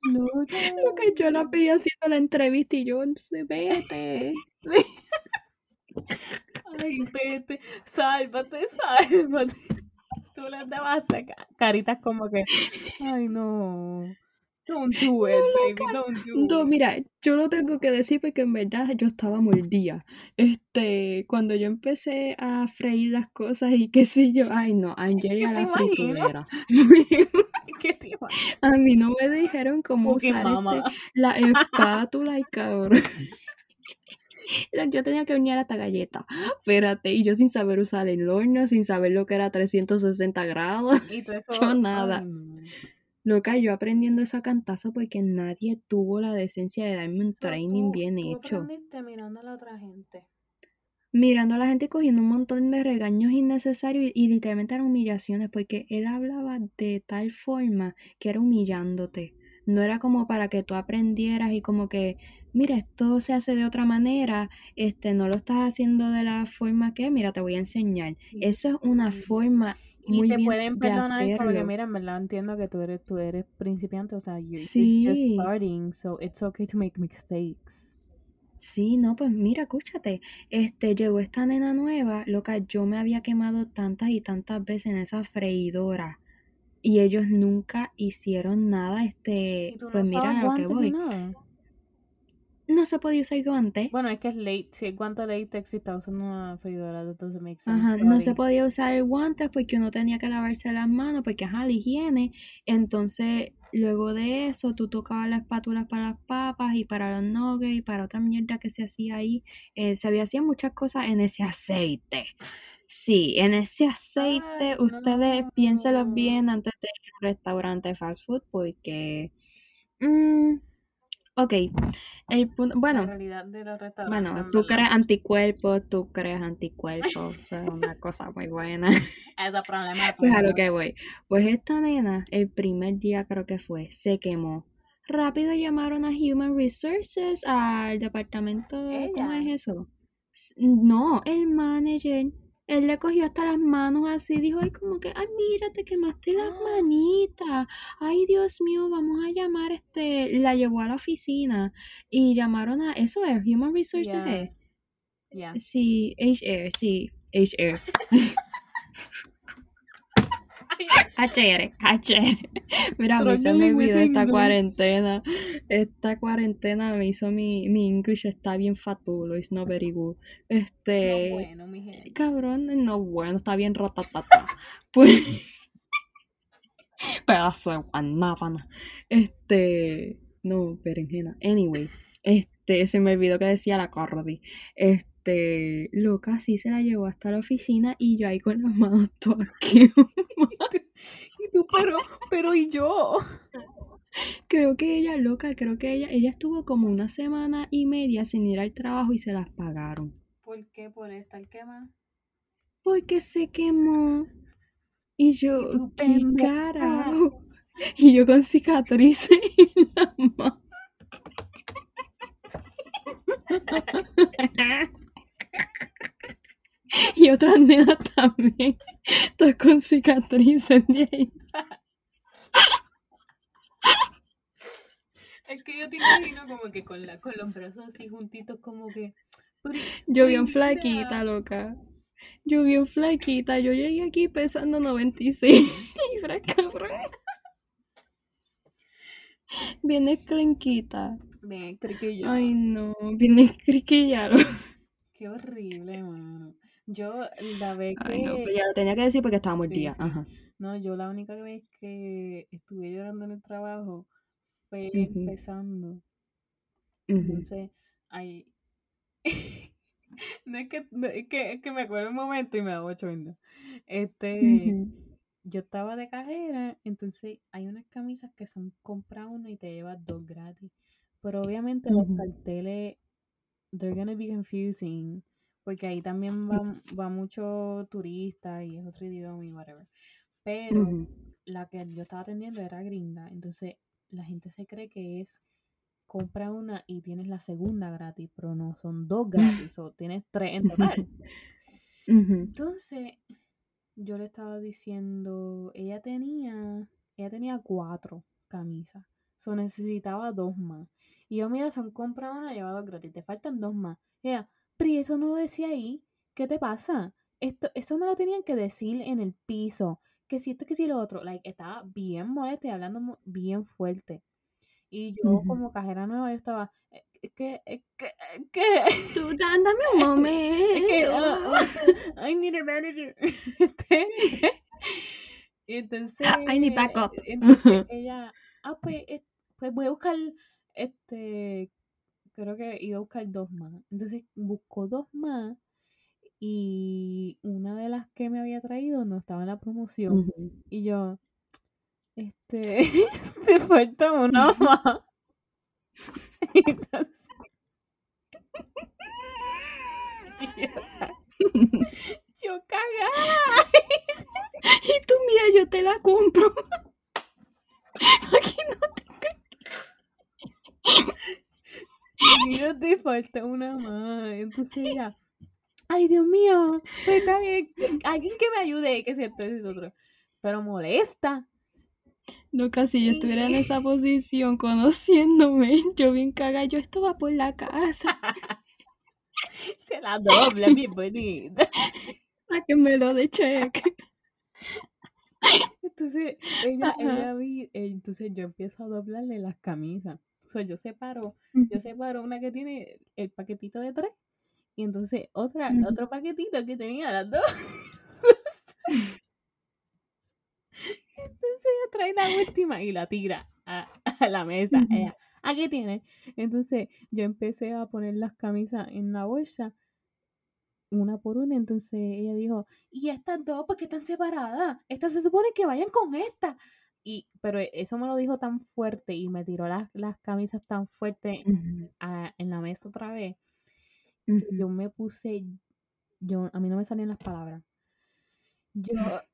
Loca. lo que yo la veía haciendo la entrevista y yo, "Sí, vete, Ay, vete, sálvate, sálvate. Tú les dabas ca- caritas como que, ay, no. Don't do it, baby, don't do No, mira, yo lo tengo que decir porque en verdad yo estaba mordida. Este, cuando yo empecé a freír las cosas y qué sé yo, ay no, Angel ¿Qué a la imaginas? A mí no me dijeron cómo Fucking usar este, la espátula y cabrón. Yo tenía que hornear hasta galletas. Espérate, y yo sin saber usar el horno, sin saber lo que era 360 grados. Y todo eso, Yo nada. ay, no. Loca, yo aprendiendo eso a cantazo porque nadie tuvo la decencia de darme un training bien tú hecho. aprendiste mirando a la otra gente. mirando a la gente y cogiendo un montón de regaños innecesarios y, y literalmente eran humillaciones porque él hablaba de tal forma que era humillándote. No era como para que tú aprendieras y como que, mira, esto se hace de otra manera, este, no lo estás haciendo de la forma que, mira, te voy a enseñar. Sí. Eso es una sí. forma Y muy te bien pueden de perdonar como que, hacerlo. mira, en verdad entiendo que tú eres, tú eres principiante, o sea, you're, just starting, so it's okay to make mistakes. Sí, no, pues mira, escúchate, este, llegó esta nena nueva, loca, yo me había quemado tantas y tantas veces en esa freidora y ellos nunca hicieron nada, ¿Y este, tú no pues mira a lo que voy. nada? No se podía usar guantes. Bueno, es que es late. Si cuánto latex si está usando una freidora, entonces me. Ajá, no se podía usar guantes porque uno tenía que lavarse las manos, porque ajá, la higiene. Entonces, luego de eso, tú tocabas las espátulas para las papas y para los nuggets y para otra mierda que se hacía ahí. Eh, se había hacían muchas cosas en ese aceite. Sí, en ese aceite, Ay, ustedes piénsenlo no. bien antes de ir a un restaurante fast food porque... mm, ok, el punto, bueno, de los bueno, en tú crees anticuerpos, tú crees anticuerpos, o sea, es una cosa muy buena. Ese problema es Pues a lo que voy. Pues esta nena, el primer día creo que fue, se quemó. Rápido llamaron a Human Resources, al departamento, ¿cómo es eso? No, el manager. Él le cogió hasta las manos así, dijo, ay, como que, ay, mira, te quemaste las manitas. Ay, Dios mío, vamos a llamar, este, la llevó a la oficina y llamaron a, eso es, Human Resources es. Ya. Sí, HR, sí, HR. HR, HR. Mira, a mí se me olvidó esta cuarentena. Esta cuarentena me hizo mi, mi English está bien fatulo, it's not very good. No Este, bueno, mi gente. cabrón, no bueno, está bien ratatata. Pues, pedazo de guanábana. Este, no, berenjena. Anyway, este, se me olvidó que decía la Cordy. Este, loca, sí se la llevó hasta la oficina y yo ahí con las manos todas. Y tú, pero, pero ¿y yo? Creo que ella, loca, creo que ella, ella estuvo como una semana y media sin ir al trabajo y se las pagaron. ¿Por qué? ¿Por estar quemada? Porque se quemó. Y yo, Y ¿qué carajo? Y yo con cicatrices en la mano. Y otras nenas también. Todas con cicatrices de ahí. Es que yo te imagino como que con, la, con los brazos así juntitos, como que. Yo bien flaquita, loca. Yo bien flaquita. Yo llegué aquí pesando 96 libras, cabrón. Ven, creo que yo. Ay, no. Bien escriquillado. Qué horrible, mano. Yo la vez que. Ay, no, pero ya lo tenía que decir porque estaba Sí, mordida. sí. Ajá. No, yo la única vez que estuve llorando en el trabajo fue empezando. Entonces, ahí. no es que, no, es que, es que me acuerdo un momento y me da mucho miedo. Este, yo estaba de cajera, entonces hay unas camisas que son compra una y te llevas dos gratis. Pero obviamente los carteles, they're gonna be confusing. Porque ahí también va, va mucho turista y es otro idioma y whatever. Pero la que yo estaba atendiendo era gringa, entonces la gente se cree que es compra una y tienes la segunda gratis, pero no, son dos gratis, o tienes tres en total. Entonces, yo le estaba diciendo, ella tenía, ella tenía cuatro camisas, so necesitaba dos más. Y yo, mira, son compra una, lleva dos gratis, te faltan dos más. Ella, ¿y eso no lo decía ahí, ¿qué te pasa? Esto, eso me lo tenían que decir en el piso, que si esto, que si lo otro, like, estaba bien molesta y hablando bien fuerte. Y yo como cajera nueva, yo estaba, "Eh, es que, es que, es que, Tú, da- dame un momento. ah, I need a manager. Este, y entonces, I need backup. entonces ella, ah, pues, eh, pues voy a buscar, este, creo que iba a buscar dos más. Entonces buscó dos más y una de las que me había traído no estaba en la promoción. Y yo, este, te falta una más. Entonces, yo, cagada. Y tú, mira, yo te la compro. Aquí no Mira, te falta una más. Entonces ella, ay Dios mío, pues está bien, alguien que me ayude, que si esto es otro. Pero molesta. Loca, si yo estuviera en esa posición conociéndome, yo bien caga, yo estaba por la casa. Se la dobla, bien bonita. Sáquenmelo de cheque. Entonces ella, ella vi, entonces yo empiezo a doblarle las camisas. So, yo separo, yo separo una que tiene el paquetito de tres y entonces otra, otro paquetito que tenía las dos. entonces ella trae la última y la tira a, a la mesa. Ella, aquí tiene. Entonces yo empecé a poner las camisas en la bolsa una por una. Entonces ella dijo, ¿y estas dos por qué están separadas? Estas se supone que vayan con esta. Y, pero eso me lo dijo tan fuerte y me tiró las, las camisas tan fuerte a- en la mesa otra vez. Ujú. Yo me puse, yo, a mí no me salían las palabras. Yo,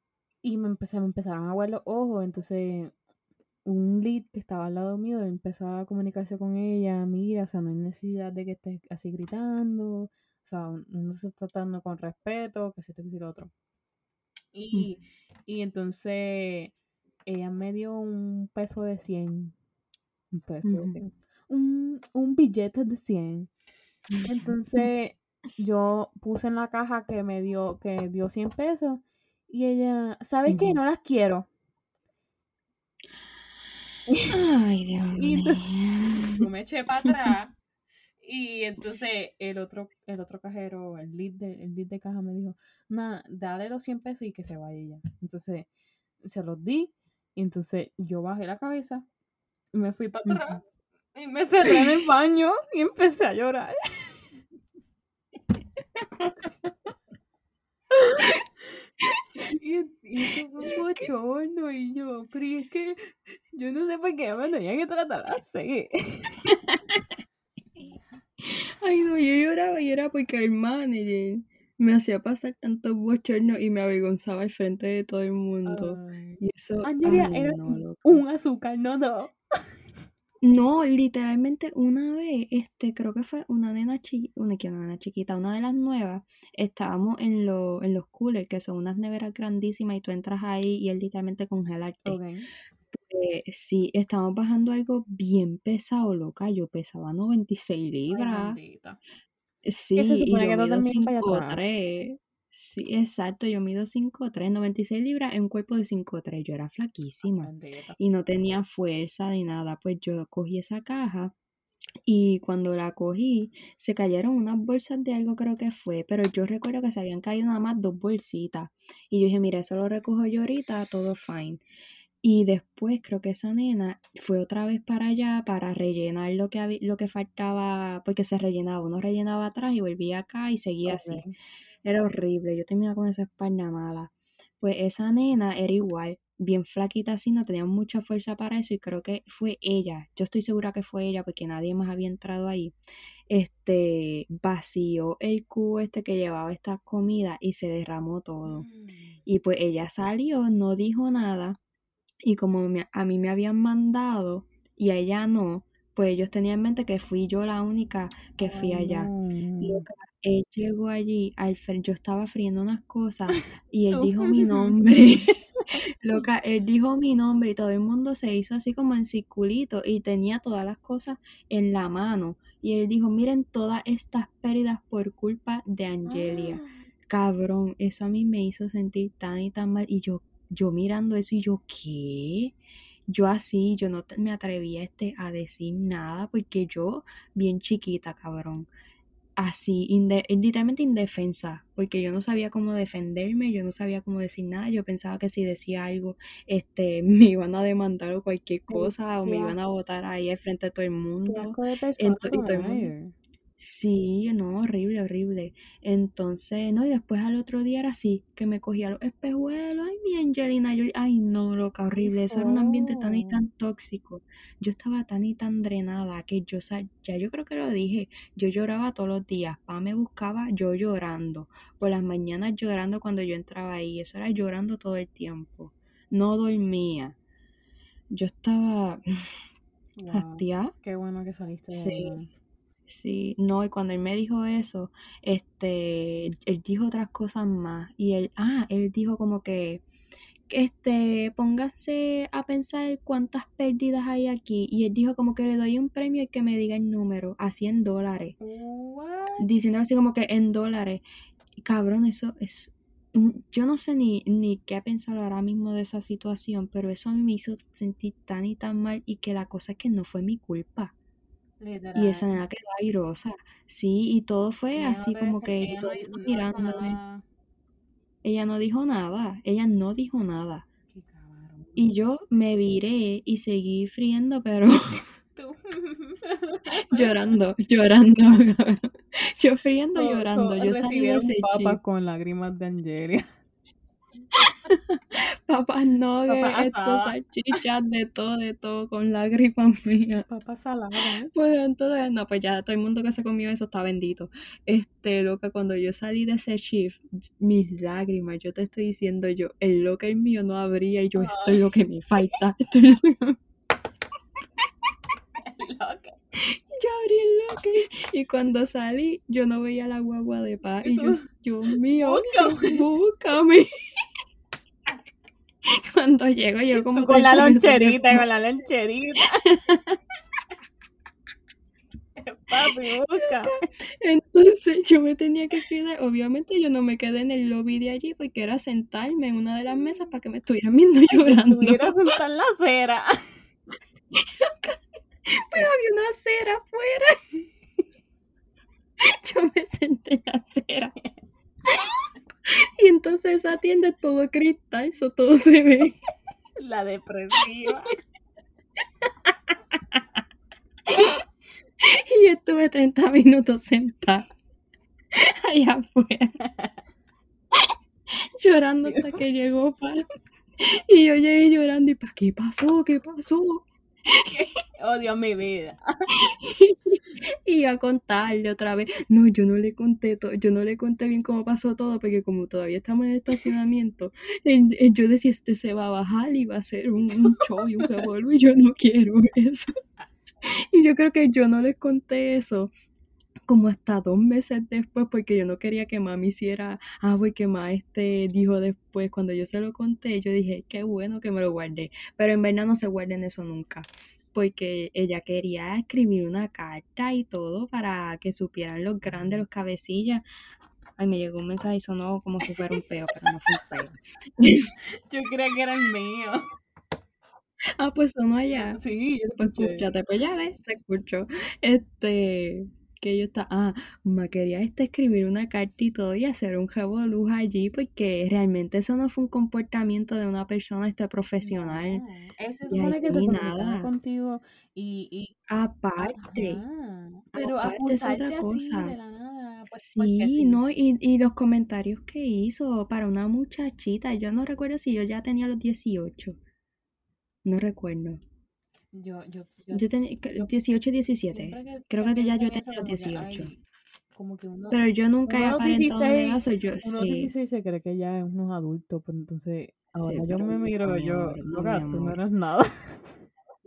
y me empecé, me empezaron a aguar los ojos. Entonces, un lead que estaba al lado mío empezó a comunicarse con ella. Mira, o sea, no hay necesidad de que estés así gritando. O sea, uno se está tratando con respeto, que se te que lo otro. Y, y entonces ella me dio un peso de 100. Un peso de Ujú. 100. Un, un billete de 100. Entonces yo puse en la caja que me dio, que dio 100 pesos. Y ella, ¿sabes qué? Ujú. No las quiero. Ay, Dios Y mío. entonces yo me eché para atrás. Y entonces el otro, el otro cajero, el lead de, el lead de caja me dijo, nada, dale los 100 pesos y que se vaya ella. Entonces se los di. Y entonces yo bajé la cabeza, me fui para atrás y me cerré en el baño y empecé a llorar. Y, y eso fue un bochorno y yo, pero y es que yo no sé por qué me tenía que tratar así. Ay, no, yo lloraba y era porque el manager me hacía pasar tantos bochornos y me avergonzaba al frente de todo el mundo. Ay. Y eso, Angelia, ay, era no, un azúcar, no dos. No, literalmente una vez, este, creo que fue una nena chiquita, una, nena chiquita, una de las nuevas, estábamos en, lo- en los coolers, que son unas neveras grandísimas y tú entras ahí y es literalmente congelarte. Ok. Eh, sí, estábamos bajando algo bien pesado, loca, yo pesaba 96 Ay, libras. bendita. Sí, y yo que mido también vayas atrás. 5'3". Sí, exacto, yo mido 5'3", 96 libras en un cuerpo de 5'3", yo era flaquísima y no tenía fuerza ni nada, pues yo cogí esa caja y cuando la cogí se cayeron unas bolsas de algo creo que fue, pero yo recuerdo que se habían caído nada más dos bolsitas y yo dije, mira, eso lo recojo yo ahorita, todo fine. Y después creo que esa nena fue otra vez para allá para rellenar lo que, había, lo que faltaba, porque se rellenaba, uno rellenaba atrás y volvía acá y seguía así. Era horrible, yo terminaba con esa espalda mala. Pues esa nena era igual, bien flaquita así, no tenía mucha fuerza para eso y creo que fue ella, yo estoy segura que fue ella porque nadie más había entrado ahí. Este vació el cubo este que llevaba esta comida y se derramó todo. Mm. Y pues ella salió, no dijo nada y como a mí me habían mandado y a ella no, pues ellos tenían en mente que fui yo la única que fui allá. no. Loca, él llegó allí, al yo estaba friendo unas cosas y él dijo mi nombre. Loca, él dijo mi nombre y todo el mundo se hizo así como en circulito y tenía todas las cosas en la mano. Y él dijo, miren todas estas pérdidas por culpa de Angelia. Cabrón, eso a mí me hizo sentir tan y tan mal. Y yo, yo mirando eso y yo, ¿qué? Yo así, yo no me atrevía este, a decir nada porque yo, bien chiquita, cabrón. Así, inde- literalmente indefensa, porque yo no sabía cómo defenderme, yo no sabía cómo decir nada, yo pensaba que si decía algo, este, me iban a demandar o cualquier cosa, o me iban a botar ahí al frente de todo el mundo. asco de persona Ento- y todo el mundo-. Sí, no, horrible, horrible. Entonces, no, y después al otro día era así, que me cogía los espejuelos, ay, mi Angelina Jolie, ay, no, loca, horrible, eso era un ambiente tan y tan tóxico. Yo estaba tan y tan drenada que yo, sa- ya yo creo que lo dije, yo lloraba todos los días, pa me buscaba yo llorando, por las mañanas llorando cuando yo entraba ahí, eso era llorando todo el tiempo, no dormía. Yo estaba Wow. hastiada. Qué bueno que saliste de Sí. ahí. Sí, no, y cuando él me dijo eso, este, él dijo otras cosas más. Y él, ah, él dijo como que, este, póngase a pensar cuántas pérdidas hay aquí. Y él dijo como que le doy un premio al que me diga el número, a 100 dólares. Diciendo así como que en dólares. Y, Cabrón, eso es, mm, yo no sé ni, ni qué pensar ahora mismo de esa situación, pero eso a mí me hizo sentir tan y tan mal y que la cosa es que no fue mi culpa. Y esa nena quedó airosa. Sí, y todo fue Ella así como que ella todo no mirándome. Ella no dijo nada. Ella no dijo nada. Qué cabrón. Y yo me viré y seguí friendo, pero Tú. llorando, llorando. cabrón. Yo friendo, So- llorando. so Yo salí de ese chip. con lágrimas de Angelia. Papas Papas estos salchichas, de todo, de todo, con lágrimas mías. Papas saladas. Pues entonces, no, pues ya todo el mundo que se comió eso está bendito. Este, loca, cuando yo salí de ese shift, mis lágrimas, yo te estoy diciendo yo, el locker mío no abría y yo, esto es lo que me falta. Esto es lo que Loca. Yo abrí el locker y cuando salí, yo no veía la guagua de paz. Y Y yo, Dios mío, "Búscame". búscame. Cuando llego, yo como Tú con la 30 minutos loncherita, con la loncherita. Papi, busca. Entonces yo me tenía que quedar, obviamente yo no me quedé en el lobby de allí porque era sentarme en una de las mesas para que me estuvieran viendo llorando. Estuviera sentada en la acera. Pero había una acera afuera. Yo me senté en la acera. Y entonces esa tienda es todo cristal, eso todo se ve. La depresiva. Y yo estuve 30 minutos sentada allá afuera. Llorando hasta que llegó para. Y yo llegué llorando y ¿para qué pasó? ¿Qué pasó? Odio mi vida. Y a contarle otra vez. No, yo no le conté todo, yo no le conté bien cómo pasó todo, porque como todavía estamos en el estacionamiento, yo decía, este se va a bajar y va a hacer un, show y un revolú, y yo no quiero eso. Y yo creo que yo no les conté eso como hasta dos meses después, porque yo no quería que mami hiciera, ah, porque ma este dijo después, cuando yo se lo conté, yo dije, qué bueno que me lo guardé, pero en verdad no se guarden eso nunca, porque ella quería escribir una carta y todo para que supieran los grandes, los cabecillas. Ay, me llegó un mensaje y sonó como si fuera un peo, pero no fue un peo. Yo creía que era el mío. Ah, pues sonó allá. Sí, yo Pues escúchate, pues ya ves, te escucho. Este, que yo está, ah, me quería este escribir una carta y todo y hacer un revolú allí, porque realmente eso no fue un comportamiento de una persona este profesional. No, Él se Y supone que se nada. contigo y, y Aparte, ajá, pero aparte es otra así cosa. de la nada, pues Sí, sí. no, y, y los comentarios que hizo para una muchachita, yo no recuerdo si yo ya tenía los 18. No recuerdo. Yo, yo, yo, Yo tenía yo 18 y 17. siempre que, Creo que ya yo tenía los como que, 18. ay, como que uno, Pero yo nunca he aparentado una 16, edad, soy yo, uno sí. 16 se cree que ya es unos adultos, pero entonces ahora Sí, yo me miro, mi yo, amor, no, loca, tú no eres nada.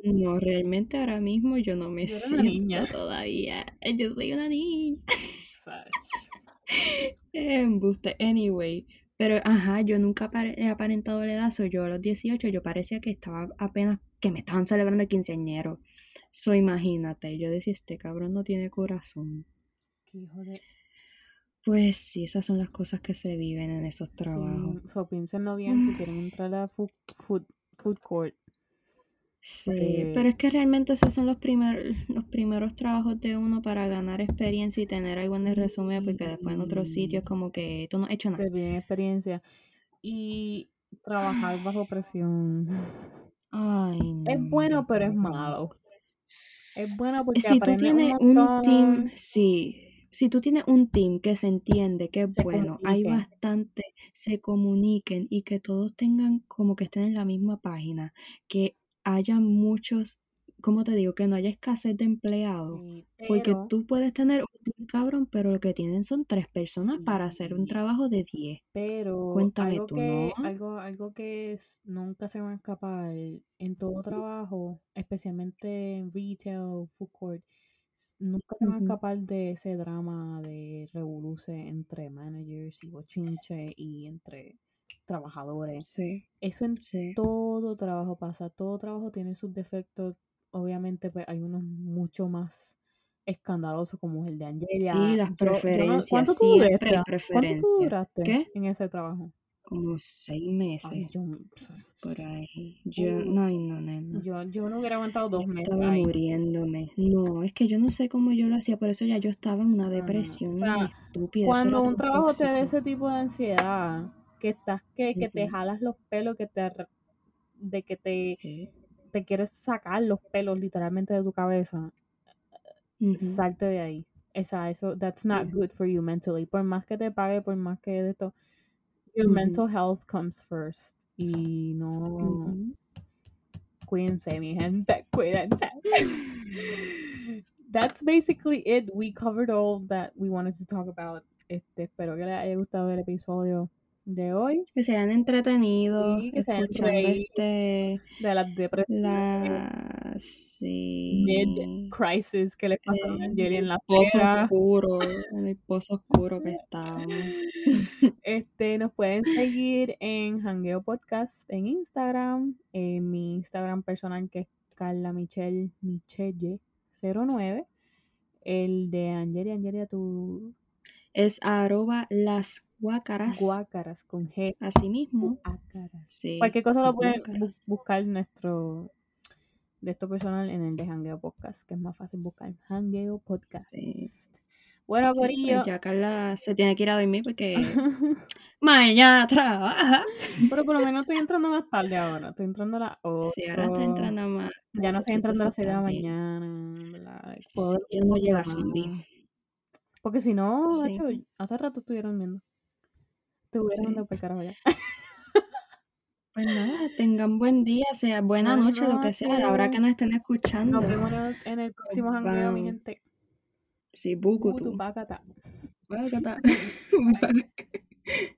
No, realmente ahora mismo yo no me Yo una niña. siento todavía. Yo soy una niña. Embuste, anyway. Pero, ajá, yo nunca he aparentado la edad, soy yo a los 18, yo parecía que estaba apenas, que me estaban celebrando el quinceañero. So, imagínate, yo decía, este cabrón no tiene corazón. Qué hijo de... Pues sí, esas son las cosas que se viven en esos trabajos. Sí, so, piénsenlo bien si quieren entrar a food, food, food court. Sí, Eh, pero es que realmente esos son los primeros, los primeros trabajos de uno para ganar experiencia y tener algo en el resumen, porque después en otros sitios como que tú no has hecho nada. piden experiencia y trabajar bajo presión. Ay, Es no, bueno, pero es malo. Es bueno porque Si tú un tienes un team, sí, si tú tienes un team que se entiende, que es se bueno, hay bastante, se comuniquen y que todos tengan como que estén en la misma página, que haya muchos, ¿cómo te digo? Que no haya escasez de empleados. Sí, Porque tú puedes tener un cabrón, pero lo que tienen son tres personas para hacer un trabajo de 10. pero Cuéntame algo tú, que, ¿no? algo, algo que es- nunca se va a escapar en todo trabajo, especialmente en retail, food court, nunca se va a escapar de ese drama de revoluce entre managers y bochinche y entre trabajadores. Sí, Eso en sí, todo trabajo pasa, todo trabajo tiene sus defectos. Obviamente, pues hay unos mucho más escandalosos como el de sí, Angelia. las Yo, yo no, preferencias, ¿cuánto tú hay duraste? ¿Cuánto tú preferencias. duraste ¿Qué? en ese trabajo? como seis meses. Ay, yo, por ahí. Yo, Uh, no, no, nena. yo, yo no hubiera aguantado dos meses estaba ahí. muriéndome. No, es que yo no sé cómo yo lo hacía, por eso ya yo estaba en una No, no, no. depresión O sea, estúpida. Cuando un trabajo te da ese tipo de ansiedad, que estás, que, que te jalas los pelos, que te, de que te, Sí. Te quieres sacar los pelos literalmente de tu cabeza, Ujú, salte de ahí. Esa, eso, that's not ujú, good for you mentally. Por más que te pague, por más que de esto, your ujú, mental health comes first. Y no, cuídense, mi gente, cuídense. That's basically it. We covered all that we wanted to talk about. Este, espero que les haya gustado el episodio de hoy. Que se hayan entretenido Sí, que se hayan este de las depresiones la sí mid-crisis que les pasó a eh, Angeli en la pozo oscuro, en el pozo oscuro que estábamos. Este, nos pueden seguir en Hangueo Podcast en Instagram, en mi Instagram personal que es Carla Michelle Michelle 09, el de Angelia, Angelia, tu Es arroba las guácaras. guácaras con G. Así mismo. Guácaras. Sí. Cualquier cosa lo pueden buscar nuestro de esto personal en el de Hangueo Podcast, que es más fácil buscar. Hangueo Podcast. Sí. Bueno, Sí, pues Corillo. ya Carla se tiene que ir a dormir porque mañana trabaja. Pero por lo menos estoy entrando más tarde ahora. Estoy entrando a las 8. Sí, ahora está entrando más. Ya no estoy entrando a las eso 6 de la mañana. Sí, yo no llego a zombie. Porque si no, Sí. hecho, hace rato estuvieron viendo. Te hubiera Sí. por carajo ya. Pues nada, tengan buen día, sea buena noche, lo que sea, a la hora que nos estén escuchando. Nos vemos en el, el próximo hangueo, mi gente. Sí, buku Butu, tú. pacata. Bye.